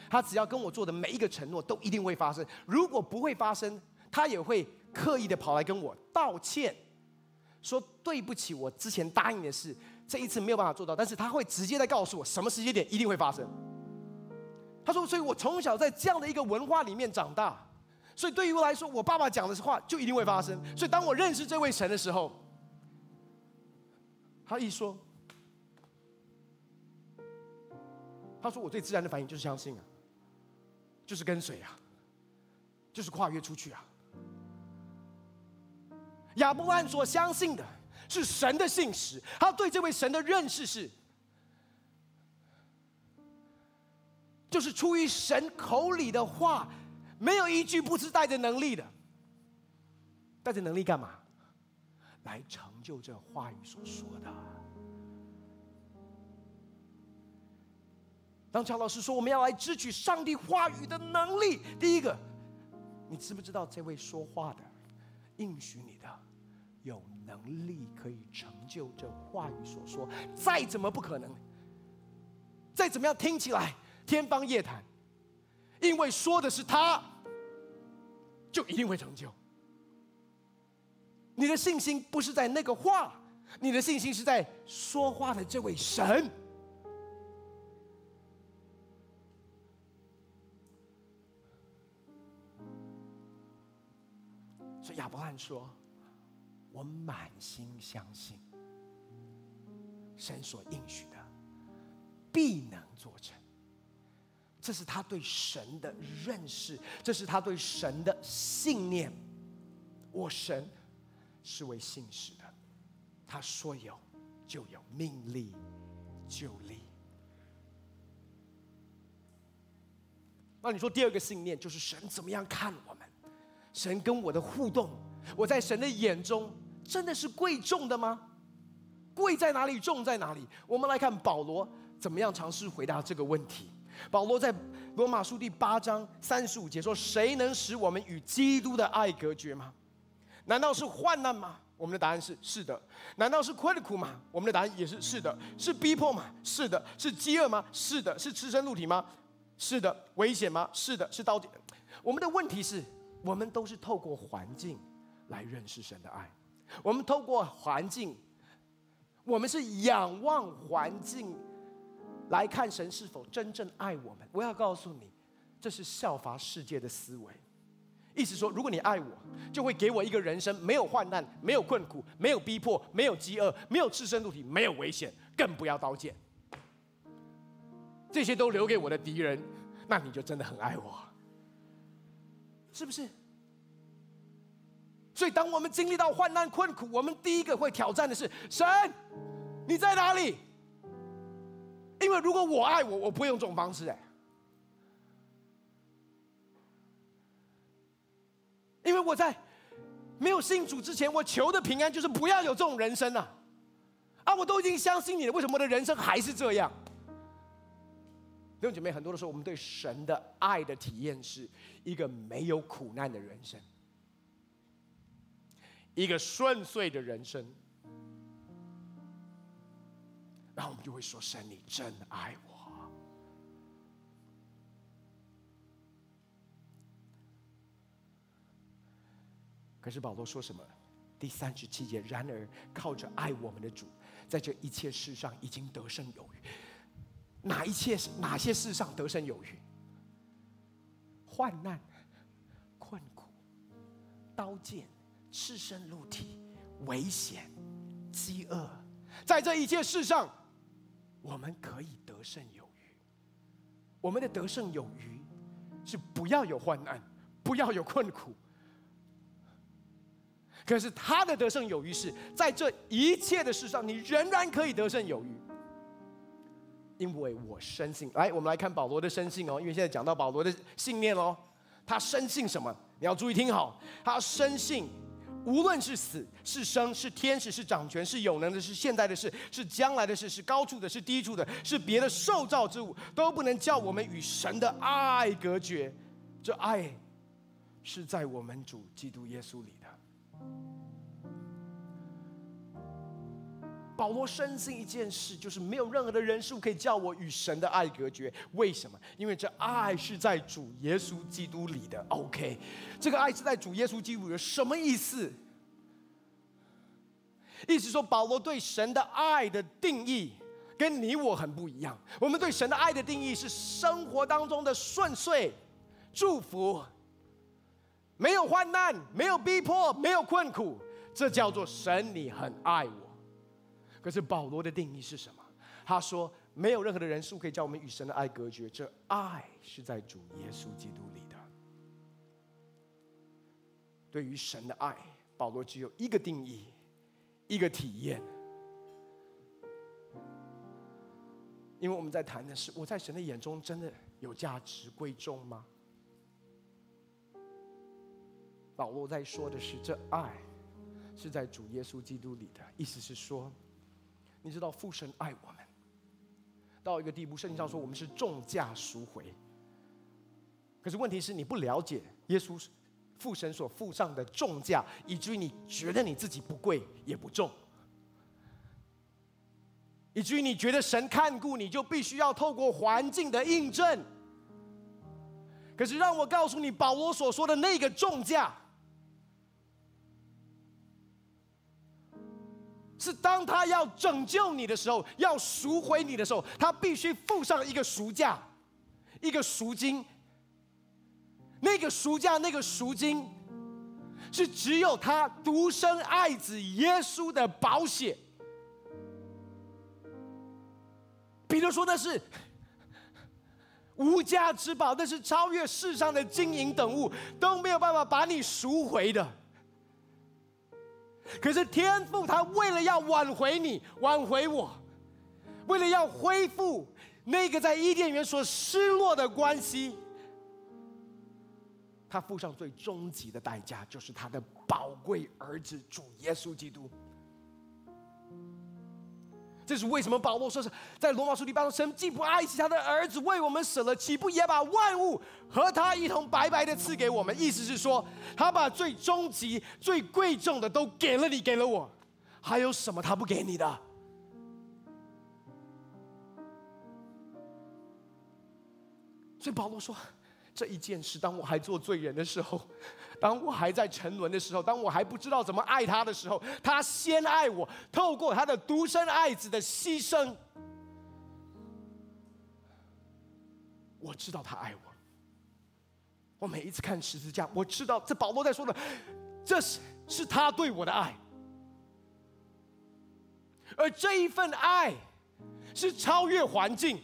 他只要跟我做的每一个承诺，都一定会发生。如果不会发生，他也会刻意的跑来跟我道歉，说对不起，我之前答应的事，这一次没有办法做到。但是他会直接的告诉我，什么时间点一定会发生。他说，所以我从小在这样的一个文化里面长大。”所以对于我来说，我爸爸讲的话就一定会发生。所以当我认识这位神的时候，他一说，他说我最自然的反应就是相信啊，就是跟随啊，就是跨越出去啊。亚伯兰所相信的是神的信实，他对这位神的认识是，就是出于神口里的话。没有一句不是带着能力的，带着能力干嘛？来成就这话语所说的。当乔老师说我们要来支取上帝话语的能力，第一个，你知不知道这位说话的应许你的，有能力可以成就这话语所说？再怎么不可能，再怎么样听起来天方夜谭，因为说的是他。就一定会成就。你的信心不是在那个话，你的信心是在说话的这位神。所以亚伯兰说：“我满心相信，神所应许的必能做成。”这是他对神的认识，这是他对神的信念。我神是为信实的，他说有就有，命立就立。那你说第二个信念就是神怎么样看我们？神跟我的互动，我在神的眼中真的是贵重的吗？贵在哪里？重在哪里？我们来看保罗怎么样尝试回答这个问题。保罗在罗马书第八章三十五节说：“谁能使我们与基督的爱隔绝吗？难道是患难吗？我们的答案是是的。难道是困苦吗？我们的答案也是是的。是逼迫吗？是的。是饥饿吗？是的。是赤身露体吗？是的。危险吗？是的。是到底。我们的问题是我们都是透过环境来认识神的爱。我们透过环境，我们是仰望环境。”来看神是否真正爱我们。我要告诉你，这是效法世界的思维。意思说，如果你爱我，就会给我一个人生，没有患难，没有困苦，没有逼迫，没有饥饿，没有赤身露体，没有危险，更不要刀剑。这些都留给我的敌人，那你就真的很爱我，是不是？所以，当我们经历到患难困苦，我们第一个会挑战的是：神，你在哪里？因为如果我爱我，我不会用这种方式哎。因为我在没有信主之前，我求的平安就是不要有这种人生啊！啊，我都已经相信你了，为什么我的人生还是这样？弟兄姐妹，很多的时候，我们对神的爱的体验是一个没有苦难的人生，一个顺遂的人生。然后我们就会说：“神，你真爱我。”可是保罗说什么？第三十七节，然而靠着爱我们的主，在这一切事上已经得胜有余。哪一切？哪些事上得胜有余？患难、困苦、刀剑、赤身露体、危险、饥饿，在这一切事上。我们可以得胜有余。我们的得胜有余，是不要有患难，不要有困苦。可是他的得胜有余是在这一切的事上，你仍然可以得胜有余，因为我深信。来，我们来看保罗的深信哦，因为现在讲到保罗的信念哦，他深信什么？你要注意听好，他深信，无论是死是生，是天使是掌权是有能的，是现在的事是将来的事，是高处的，是低处的，是别的受造之物，都不能叫我们与神的爱隔绝。这爱是在我们主基督耶稣里的。保罗深信一件事，就是没有任何的人数可以叫我与神的爱隔绝。为什么？因为这爱是在主耶稣基督里的。OK，这个爱是在主耶稣基督里的，什么意思？意思说，保罗对神的爱的定义跟你我很不一样。我们对神的爱的定义是生活当中的顺遂、祝福，没有患难，没有逼迫，没有困苦，这叫做神，你很爱我。可是保罗的定义是什么？他说：“没有任何的人数可以叫我们与神的爱隔绝，这爱是在主耶稣基督里的。”对于神的爱，保罗只有一个定义，一个体验。因为我们在谈的是，我在神的眼中真的有价值贵重吗？保罗在说的是，这爱是在主耶稣基督里的，意思是说。你知道父神爱我们到一个地步，圣经上说我们是重价赎回。可是问题是你不了解耶稣父神所付上的重价，以至于你觉得你自己不贵也不重，以至于你觉得神看顾你就必须要透过环境的印证。可是让我告诉你，保罗所说的那个重价。是当他要拯救你的时候，要赎回你的时候，他必须付上一个赎价，一个赎金。那个赎价，那个赎金，是只有他独生爱子耶稣的保险。彼得说那是无价之宝，那是超越世上的金银等物都没有办法把你赎回的。可是天父他为了要挽回你，挽回我，为了要恢复那个在伊甸园所失落的关系，他付上最终极的代价，就是他的宝贵儿子主耶稣基督。这是为什么保罗说是在罗马书第八章，神既不爱惜他的儿子为我们舍了，岂不也把万物和他一同白白的赐给我们？意思是说，他把最终极、最贵重的都给了你，给了我，还有什么他不给你的？所以保罗说。这一件事，当我还做罪人的时候，当我还在沉沦的时候，当我还不知道怎么爱他的时候，他先爱我，透过他的独生爱子的牺牲，我知道他爱我。我每一次看十字架，我知道这保罗在说的，这是是他对我的爱，而这一份爱是超越环境。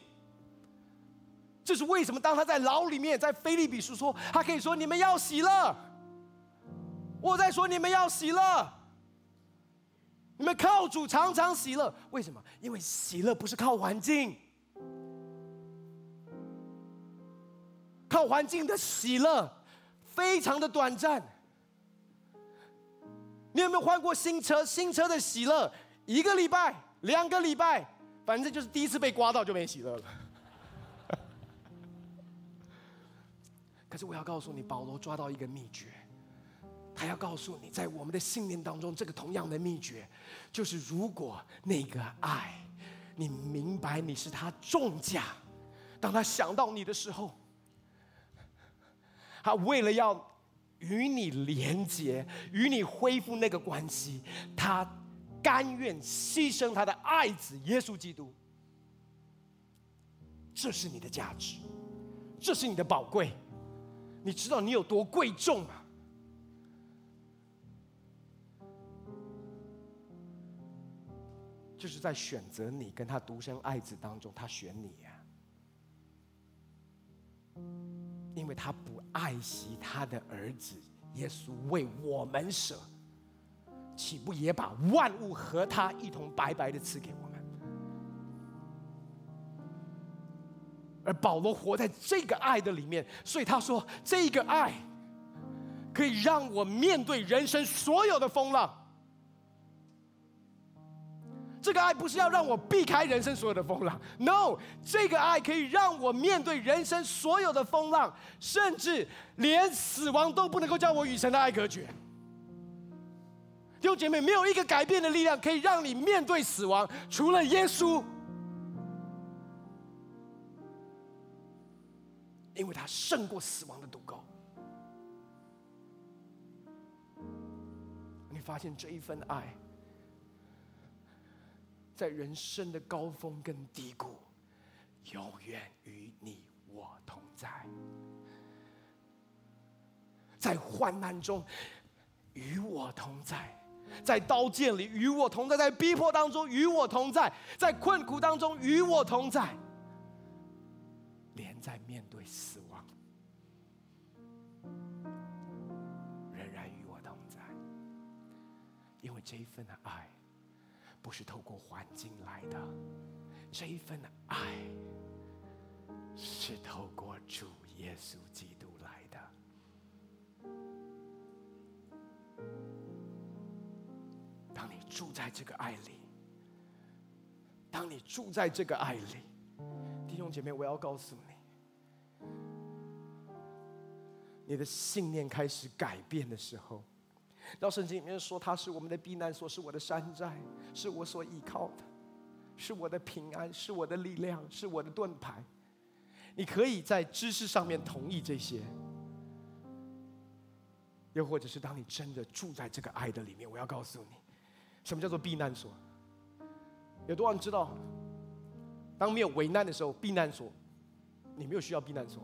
这是为什么？当他在牢里面，在腓立比书说，他可以说：“你们要喜乐。”我在说：“你们要喜乐。”你们靠主常常喜乐。为什么？因为喜乐不是靠环境，靠环境的喜乐非常的短暂。你有没有换过新车？新车的喜乐，一个礼拜、两个礼拜，反正就是第一次被刮到就没喜乐了。可是我要告诉你，保罗抓到一个秘诀，他要告诉你，在我们的信念当中，这个同样的秘诀，就是如果那个爱，你明白你是他重价，当他想到你的时候，他为了要与你连结，与你恢复那个关系，他甘愿牺牲他的爱子耶稣基督，这是你的价值，这是你的宝贵。你知道你有多贵重吗？就是在选择你跟他独生爱子当中，他选你呀，因为他不爱惜他的儿子耶稣为我们舍，岂不也把万物和他一同白白的赐给我们？而保罗活在这个爱的里面，所以他说：“这个爱可以让我面对人生所有的风浪。这个爱不是要让我避开人生所有的风浪，No，这个爱可以让我面对人生所有的风浪，甚至连死亡都不能够叫我与神的爱隔绝。弟兄姐妹，没有一个改变的力量可以让你面对死亡，除了耶稣。”因为他胜过死亡的毒钩，你发现这一份爱，在人生的高峰跟低谷，永远与你我同在；在患难中与我同在，在刀剑里与我同在，在逼迫当中与我同在，在困苦当中与我同在。连在面对死亡，仍然与我同在，因为这一份的爱，不是透过环境来的，这一份爱，是透过主耶稣基督来的。当你住在这个爱里，当你住在这个爱里。弟兄姐妹，我要告诉你，你的信念开始改变的时候，到圣经里面说，他是我们的避难所，是我的山寨，是我所依靠的，是我的平安，是我的力量，是我的盾牌。你可以在知识上面同意这些，又或者是当你真的住在这个爱的里面，我要告诉你，什么叫做避难所？有多少人知道？当没有危难的时候，避难所，你没有需要避难所。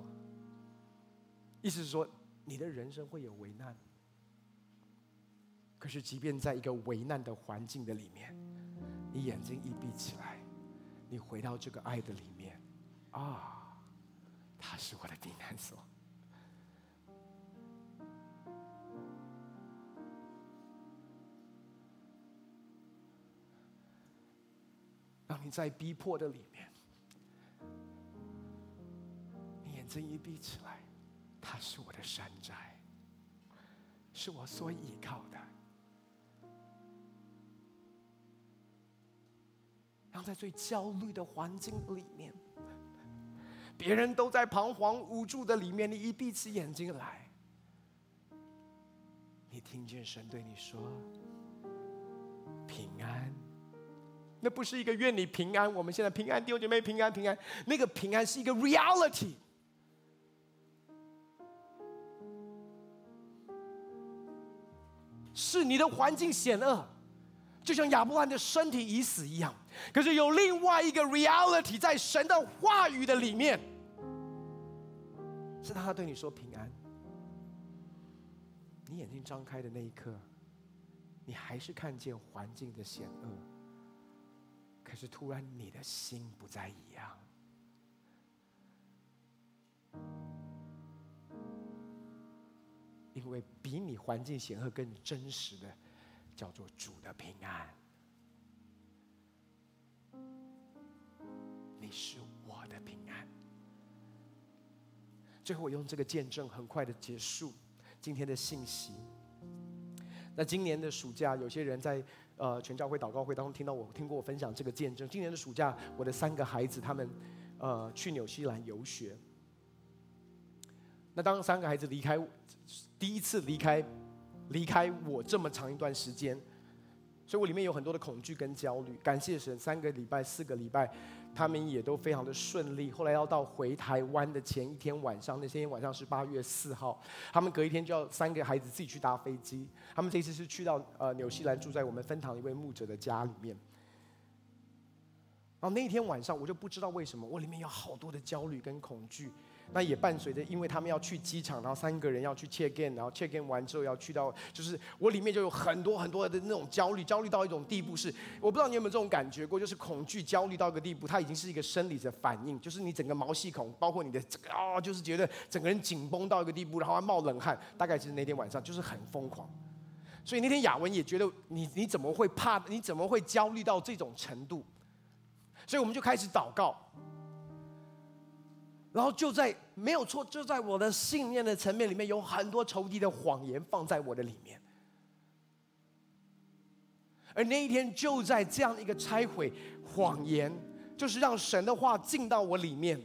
意思是说，你的人生会有危难。可是，即便在一个危难的环境的里面，你眼睛一闭起来，你回到这个爱的里面，啊，他是我的避难所。当你在逼迫的里面，你眼睛一闭起来，他是我的山寨，是我所依靠的。当在最焦虑的环境里面，别人都在彷徨无助的里面，你一闭起眼睛来，你听见神对你说：“平安。”那不是一个愿你平安，我们现在平安，弟兄姐妹平安平安。那个平安是一个 reality，是你的环境险恶，就像亚伯兰的身体已死一样。可是有另外一个 reality，在神的话语的里面，是他对你说平安。你眼睛张开的那一刻，你还是看见环境的险恶。可是突然，你的心不再一样，因为比你环境险恶更真实的，叫做主的平安。你是我的平安。最后，我用这个见证，很快的结束今天的信息。那今年的暑假，有些人在。呃，全教会祷告会当中听到我听过我分享这个见证。今年的暑假，我的三个孩子他们呃去纽西兰游学。那当三个孩子离开，第一次离开离开我这么长一段时间，所以我里面有很多的恐惧跟焦虑。感谢神，三个礼拜、四个礼拜。他们也都非常的顺利。后来要到回台湾的前一天晚上，那天晚上是八月四号，他们隔一天就要三个孩子自己去搭飞机。他们这次是去到呃纽西兰，住在我们分堂一位牧者的家里面。然后那一天晚上，我就不知道为什么，我里面有好多的焦虑跟恐惧。那也伴随着，因为他们要去机场，然后三个人要去 check in，然后 check in 完之后要去到，就是我里面就有很多很多的那种焦虑，焦虑到一种地步是，我不知道你有没有这种感觉过，就是恐惧焦虑到一个地步，它已经是一个生理的反应，就是你整个毛细孔，包括你的啊、哦，就是觉得整个人紧绷到一个地步，然后还冒冷汗，大概就是那天晚上就是很疯狂。所以那天雅文也觉得你你怎么会怕？你怎么会焦虑到这种程度？所以我们就开始祷告。然后就在没有错，就在我的信念的层面里面，有很多仇敌的谎言放在我的里面。而那一天就在这样一个拆毁谎言，就是让神的话进到我里面。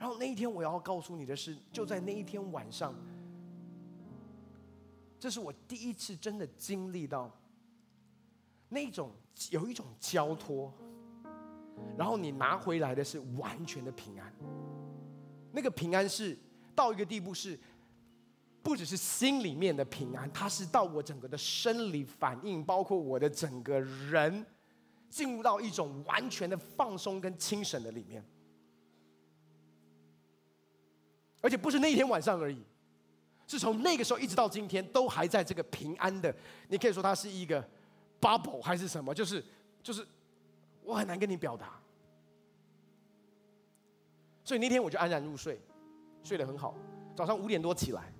然后那一天我要告诉你的是，就在那一天晚上，这是我第一次真的经历到那种有一种交托，然后你拿回来的是完全的平安。那个平安是到一个地步是，不只是心里面的平安，它是到我整个的生理反应，包括我的整个人，进入到一种完全的放松跟清醒的里面，而且不是那一天晚上而已，是从那个时候一直到今天都还在这个平安的。你可以说它是一个 bubble 还是什么？就是就是，我很难跟你表达。所以那天我就安然入睡，睡得很好。早上五点多起来，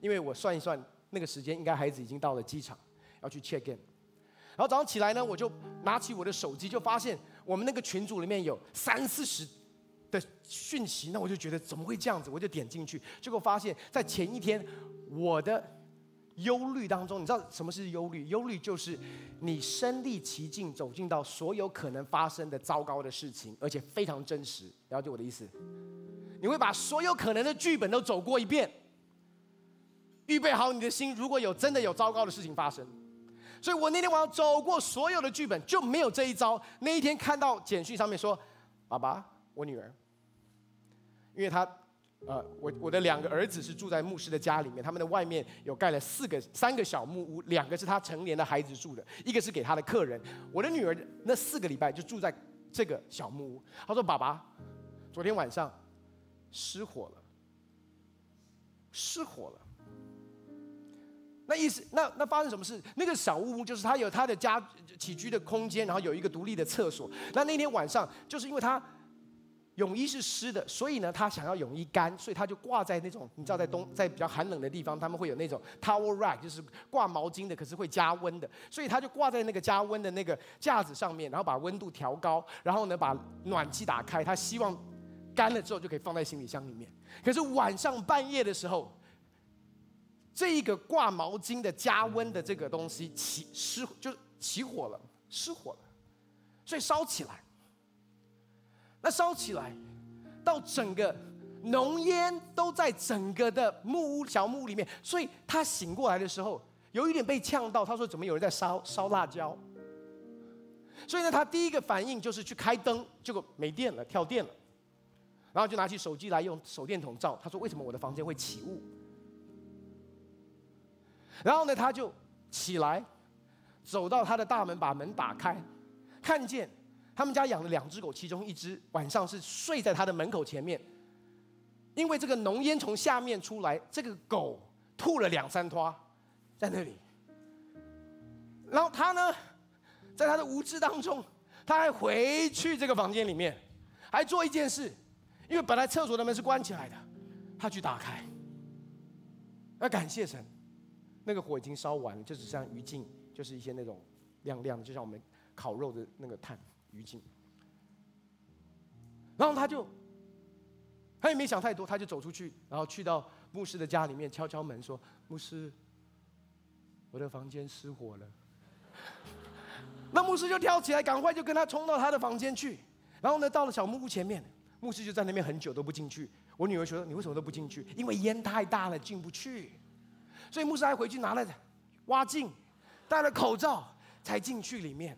因为我算一算那个时间，应该孩子已经到了机场，要去 check in。然后早上起来呢，我就拿起我的手机，就发现我们那个群组里面有三四十的讯息。那我就觉得怎么会这样子？我就点进去，结果发现，在前一天我的忧虑当中，你知道什么是忧虑？忧虑就是你身历其境，走进到所有可能发生的糟糕的事情，而且非常真实。了解我的意思？你会把所有可能的剧本都走过一遍，预备好你的心，如果有真的有糟糕的事情发生。所以我那天晚上走过所有的剧本，就没有这一招。那一天看到简讯上面说：“爸爸，我女儿，因为她。”呃，我我的两个儿子是住在牧师的家里面，他们的外面有盖了四个、三个小木屋，两个是他成年的孩子住的，一个是给他的客人。我的女儿那四个礼拜就住在这个小木屋。他说：“爸爸，昨天晚上失火了，失火了。那意思，那那发生什么事？那个小木屋就是他有他的家起居的空间，然后有一个独立的厕所。那那天晚上就是因为他。”泳衣是湿的，所以呢，他想要泳衣干，所以他就挂在那种，你知道，在冬，在比较寒冷的地方，他们会有那种 towel rack，就是挂毛巾的，可是会加温的，所以他就挂在那个加温的那个架子上面，然后把温度调高，然后呢，把暖气打开，他希望干了之后就可以放在行李箱里面。可是晚上半夜的时候，这一个挂毛巾的加温的这个东西起失，就起火了，失火了，所以烧起来。那烧起来，到整个浓烟都在整个的木屋小木屋里面，所以他醒过来的时候，有一点被呛到。他说：“怎么有人在烧烧辣椒？”所以呢，他第一个反应就是去开灯，结果没电了，跳电了，然后就拿起手机来用手电筒照。他说：“为什么我的房间会起雾？”然后呢，他就起来，走到他的大门，把门打开，看见。他们家养了两只狗，其中一只晚上是睡在他的门口前面，因为这个浓烟从下面出来，这个狗吐了两三坨在那里。然后他呢，在他的无知当中，他还回去这个房间里面，还做一件事，因为本来厕所的门是关起来的，他去打开。要感谢神，那个火已经烧完了，就只剩余烬，就是一些那种亮亮的，就像我们烤肉的那个炭。于静，然后他就，他也没想太多，他就走出去，然后去到牧师的家里面敲敲门，说：“牧师，我的房间失火了。”那牧师就跳起来，赶快就跟他冲到他的房间去。然后呢，到了小木屋前面，牧师就在那边很久都不进去。我女儿说：“你为什么都不进去？”因为烟太大了，进不去。所以牧师还回去拿了挖镜，戴了口罩才进去里面。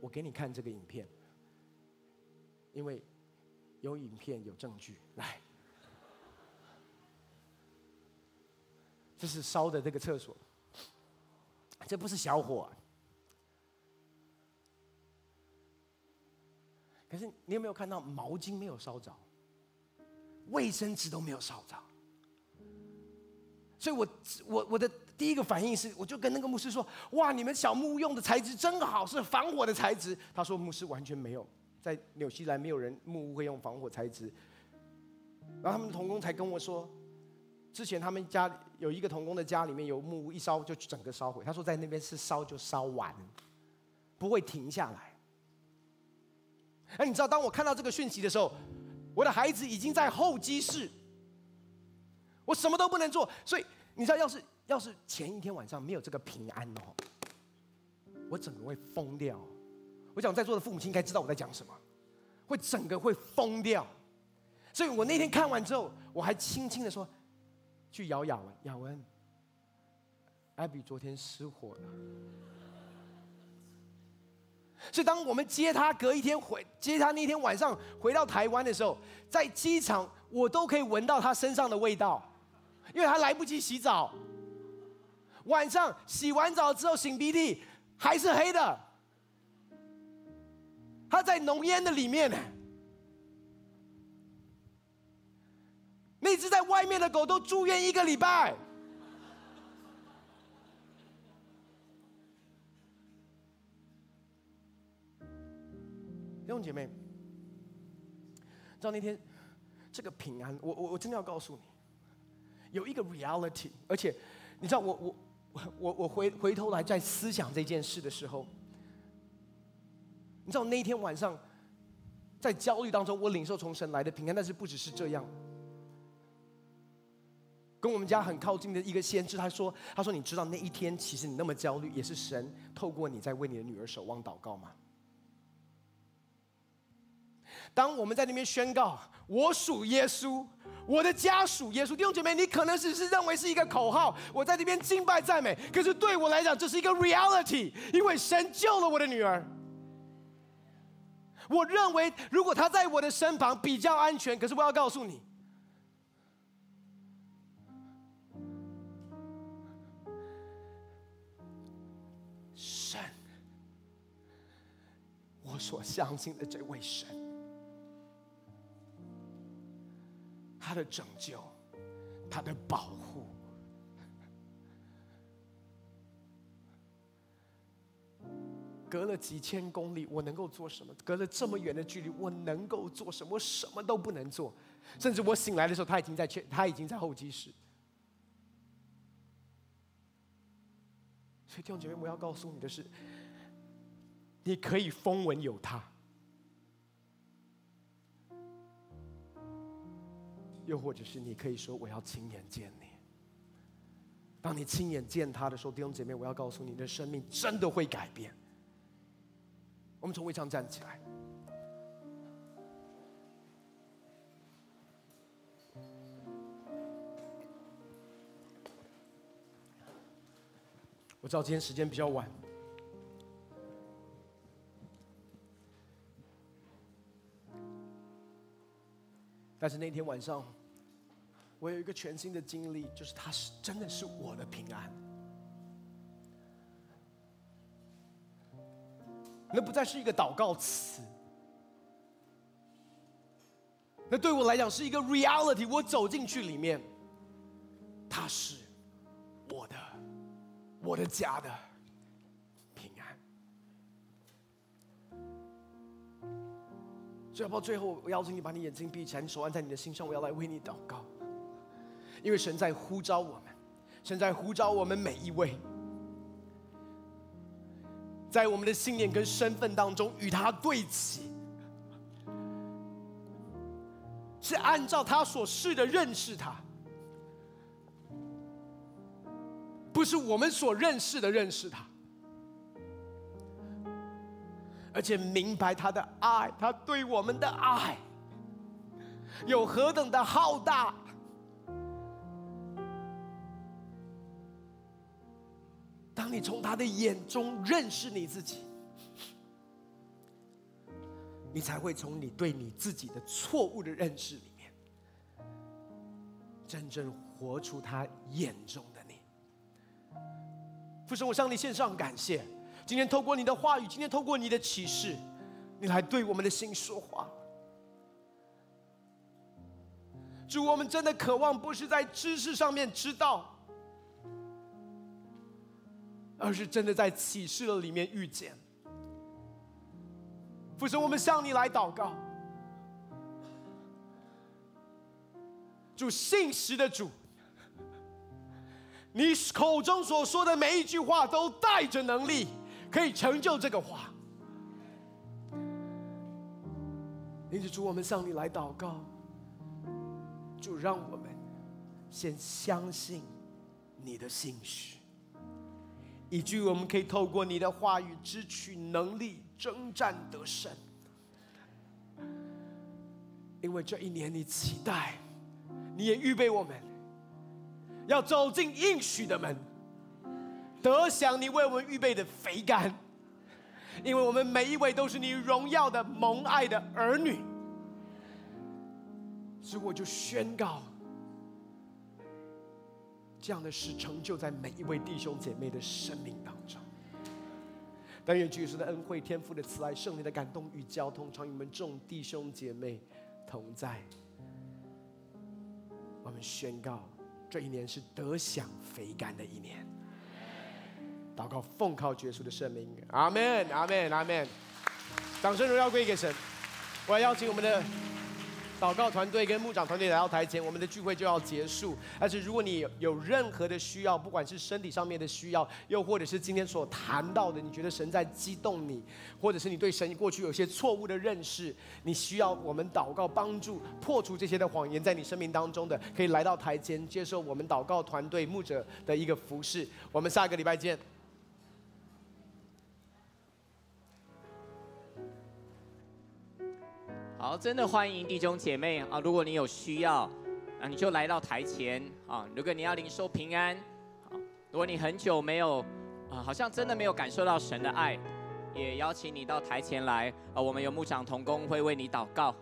我给你看这个影片，因为有影片有证据。来，这是烧的这个厕所，这不是小火。可是你有没有看到毛巾没有烧着，卫生纸都没有烧着？所以我我我的第一个反应是，我就跟那个牧师说：“哇，你们小木屋用的材质真好，是防火的材质。”他说：“牧师完全没有，在纽西兰没有人木屋会用防火材质。然后他们的童工才跟我说，之前他们家有一个童工的家里面有木屋，一烧就整个烧毁。他说在那边是烧就烧完，不会停下来。哎，你知道当我看到这个讯息的时候，我的孩子已经在候机室，我什么都不能做。所以你知道，要是要是前一天晚上没有这个平安哦，我整个会疯掉。我想在座的父母亲应该知道我在讲什么，会整个会疯掉。所以我那天看完之后，我还轻轻的说：“去咬雅文，雅文，艾比昨天失火了。”所以当我们接他隔一天回接他那天晚上回到台湾的时候，在机场我都可以闻到他身上的味道，因为他来不及洗澡。晚上洗完澡之后擤鼻涕还是黑的，他在浓烟的里面呢。那只在外面的狗都住院一个礼拜。弟兄姐妹，知道那天这个平安，我我我真的要告诉你，有一个 reality，而且你知道我我我我我回回头来在思想这件事的时候，你知道那一天晚上在焦虑当中，我领受从神来的平安，但是不只是这样。跟我们家很靠近的一个先知，他说：“他说，你知道那一天其实你那么焦虑，也是神透过你在为你的女儿守望祷告吗？”当我们在那边宣告“我属耶稣，我的家属耶稣”，弟兄姐妹，你可能只是认为是一个口号，我在这边敬拜赞美，可是对我来讲，这是一个 reality，因为神救了我的女儿。我认为，如果她在我的身旁比较安全，可是我要告诉你。神我所相信的这位神，他的拯救，他的保护，隔了几千公里，我能够做什么？隔了这么远的距离，我能够做什么？我什么都不能做，甚至我醒来的时候，他已经在去，他已经在候机室。所以弟兄姐妹，我要告诉你的是。你可以风闻有他，又或者是你可以说我要亲眼见你。当你亲眼见他的时候，弟兄姐妹，我要告诉你，你的生命真的会改变。我们从位上站起来。我知道今天时间比较晚。但是那天晚上，我有一个全新的经历，就是他是真的是我的平安。那不再是一个祷告词，那对我来讲是一个 reality。我走进去里面，他是我的，我的家的。要不最后，我邀请你把你眼睛闭起来，你手按在你的心上，我要来为你祷告。因为神在呼召我们，神在呼召我们每一位，在我们的信念跟身份当中与他对齐，是按照他所示的认识他，不是我们所认识的认识他。而且明白他的爱，他对我们的爱有何等的浩大。当你从他的眼中认识你自己，你才会从你对你自己的错误的认识里面，真正活出他眼中的你。父神，我向你献上感谢。今天透过你的话语，今天透过你的启示，你来对我们的心说话。主，我们真的渴望不是在知识上面知道，而是真的在启示的里面遇见。父神，我们向你来祷告。主信实的主，你口中所说的每一句话都带着能力，可以成就这个话。因此，主，我们向你来祷告。主，让我们先相信你的信实，以至于我们可以透过你的话语，支取能力，征战得胜。因为这一年，你期待。你也预备我们，要走进应许的门，得享你为我们预备的肥甘，因为我们每一位都是你荣耀的蒙爱的儿女，所以我就宣告，这样的事成就在每一位弟兄姐妹的生命当中。但愿主耶稣的恩惠、天父的慈爱、圣灵的感动与交通，常与我们众弟兄姐妹同在。我们宣告，这一年是得享肥甘的一年。祷告，奉靠耶稣的圣名，阿门，阿门，阿门。掌声荣耀归给神。我要邀请我们的。祷告团队跟牧长团队来到台前，我们的聚会就要结束。但是如果你有任何的需要，不管是身体上面的需要，又或者是今天所谈到的，你觉得神在激动你，或者是你对神过去有些错误的认识，你需要我们祷告帮助破除这些的谎言，在你生命当中的，可以来到台前接受我们祷告团队牧者的一个服侍。我们下个礼拜见。好，真的欢迎弟兄姐妹啊！如果你有需要，啊，你就来到台前啊！如果你要领受平安，如果你很久没有啊，好像真的没有感受到神的爱，也邀请你到台前来啊！我们有牧长同工会为你祷告。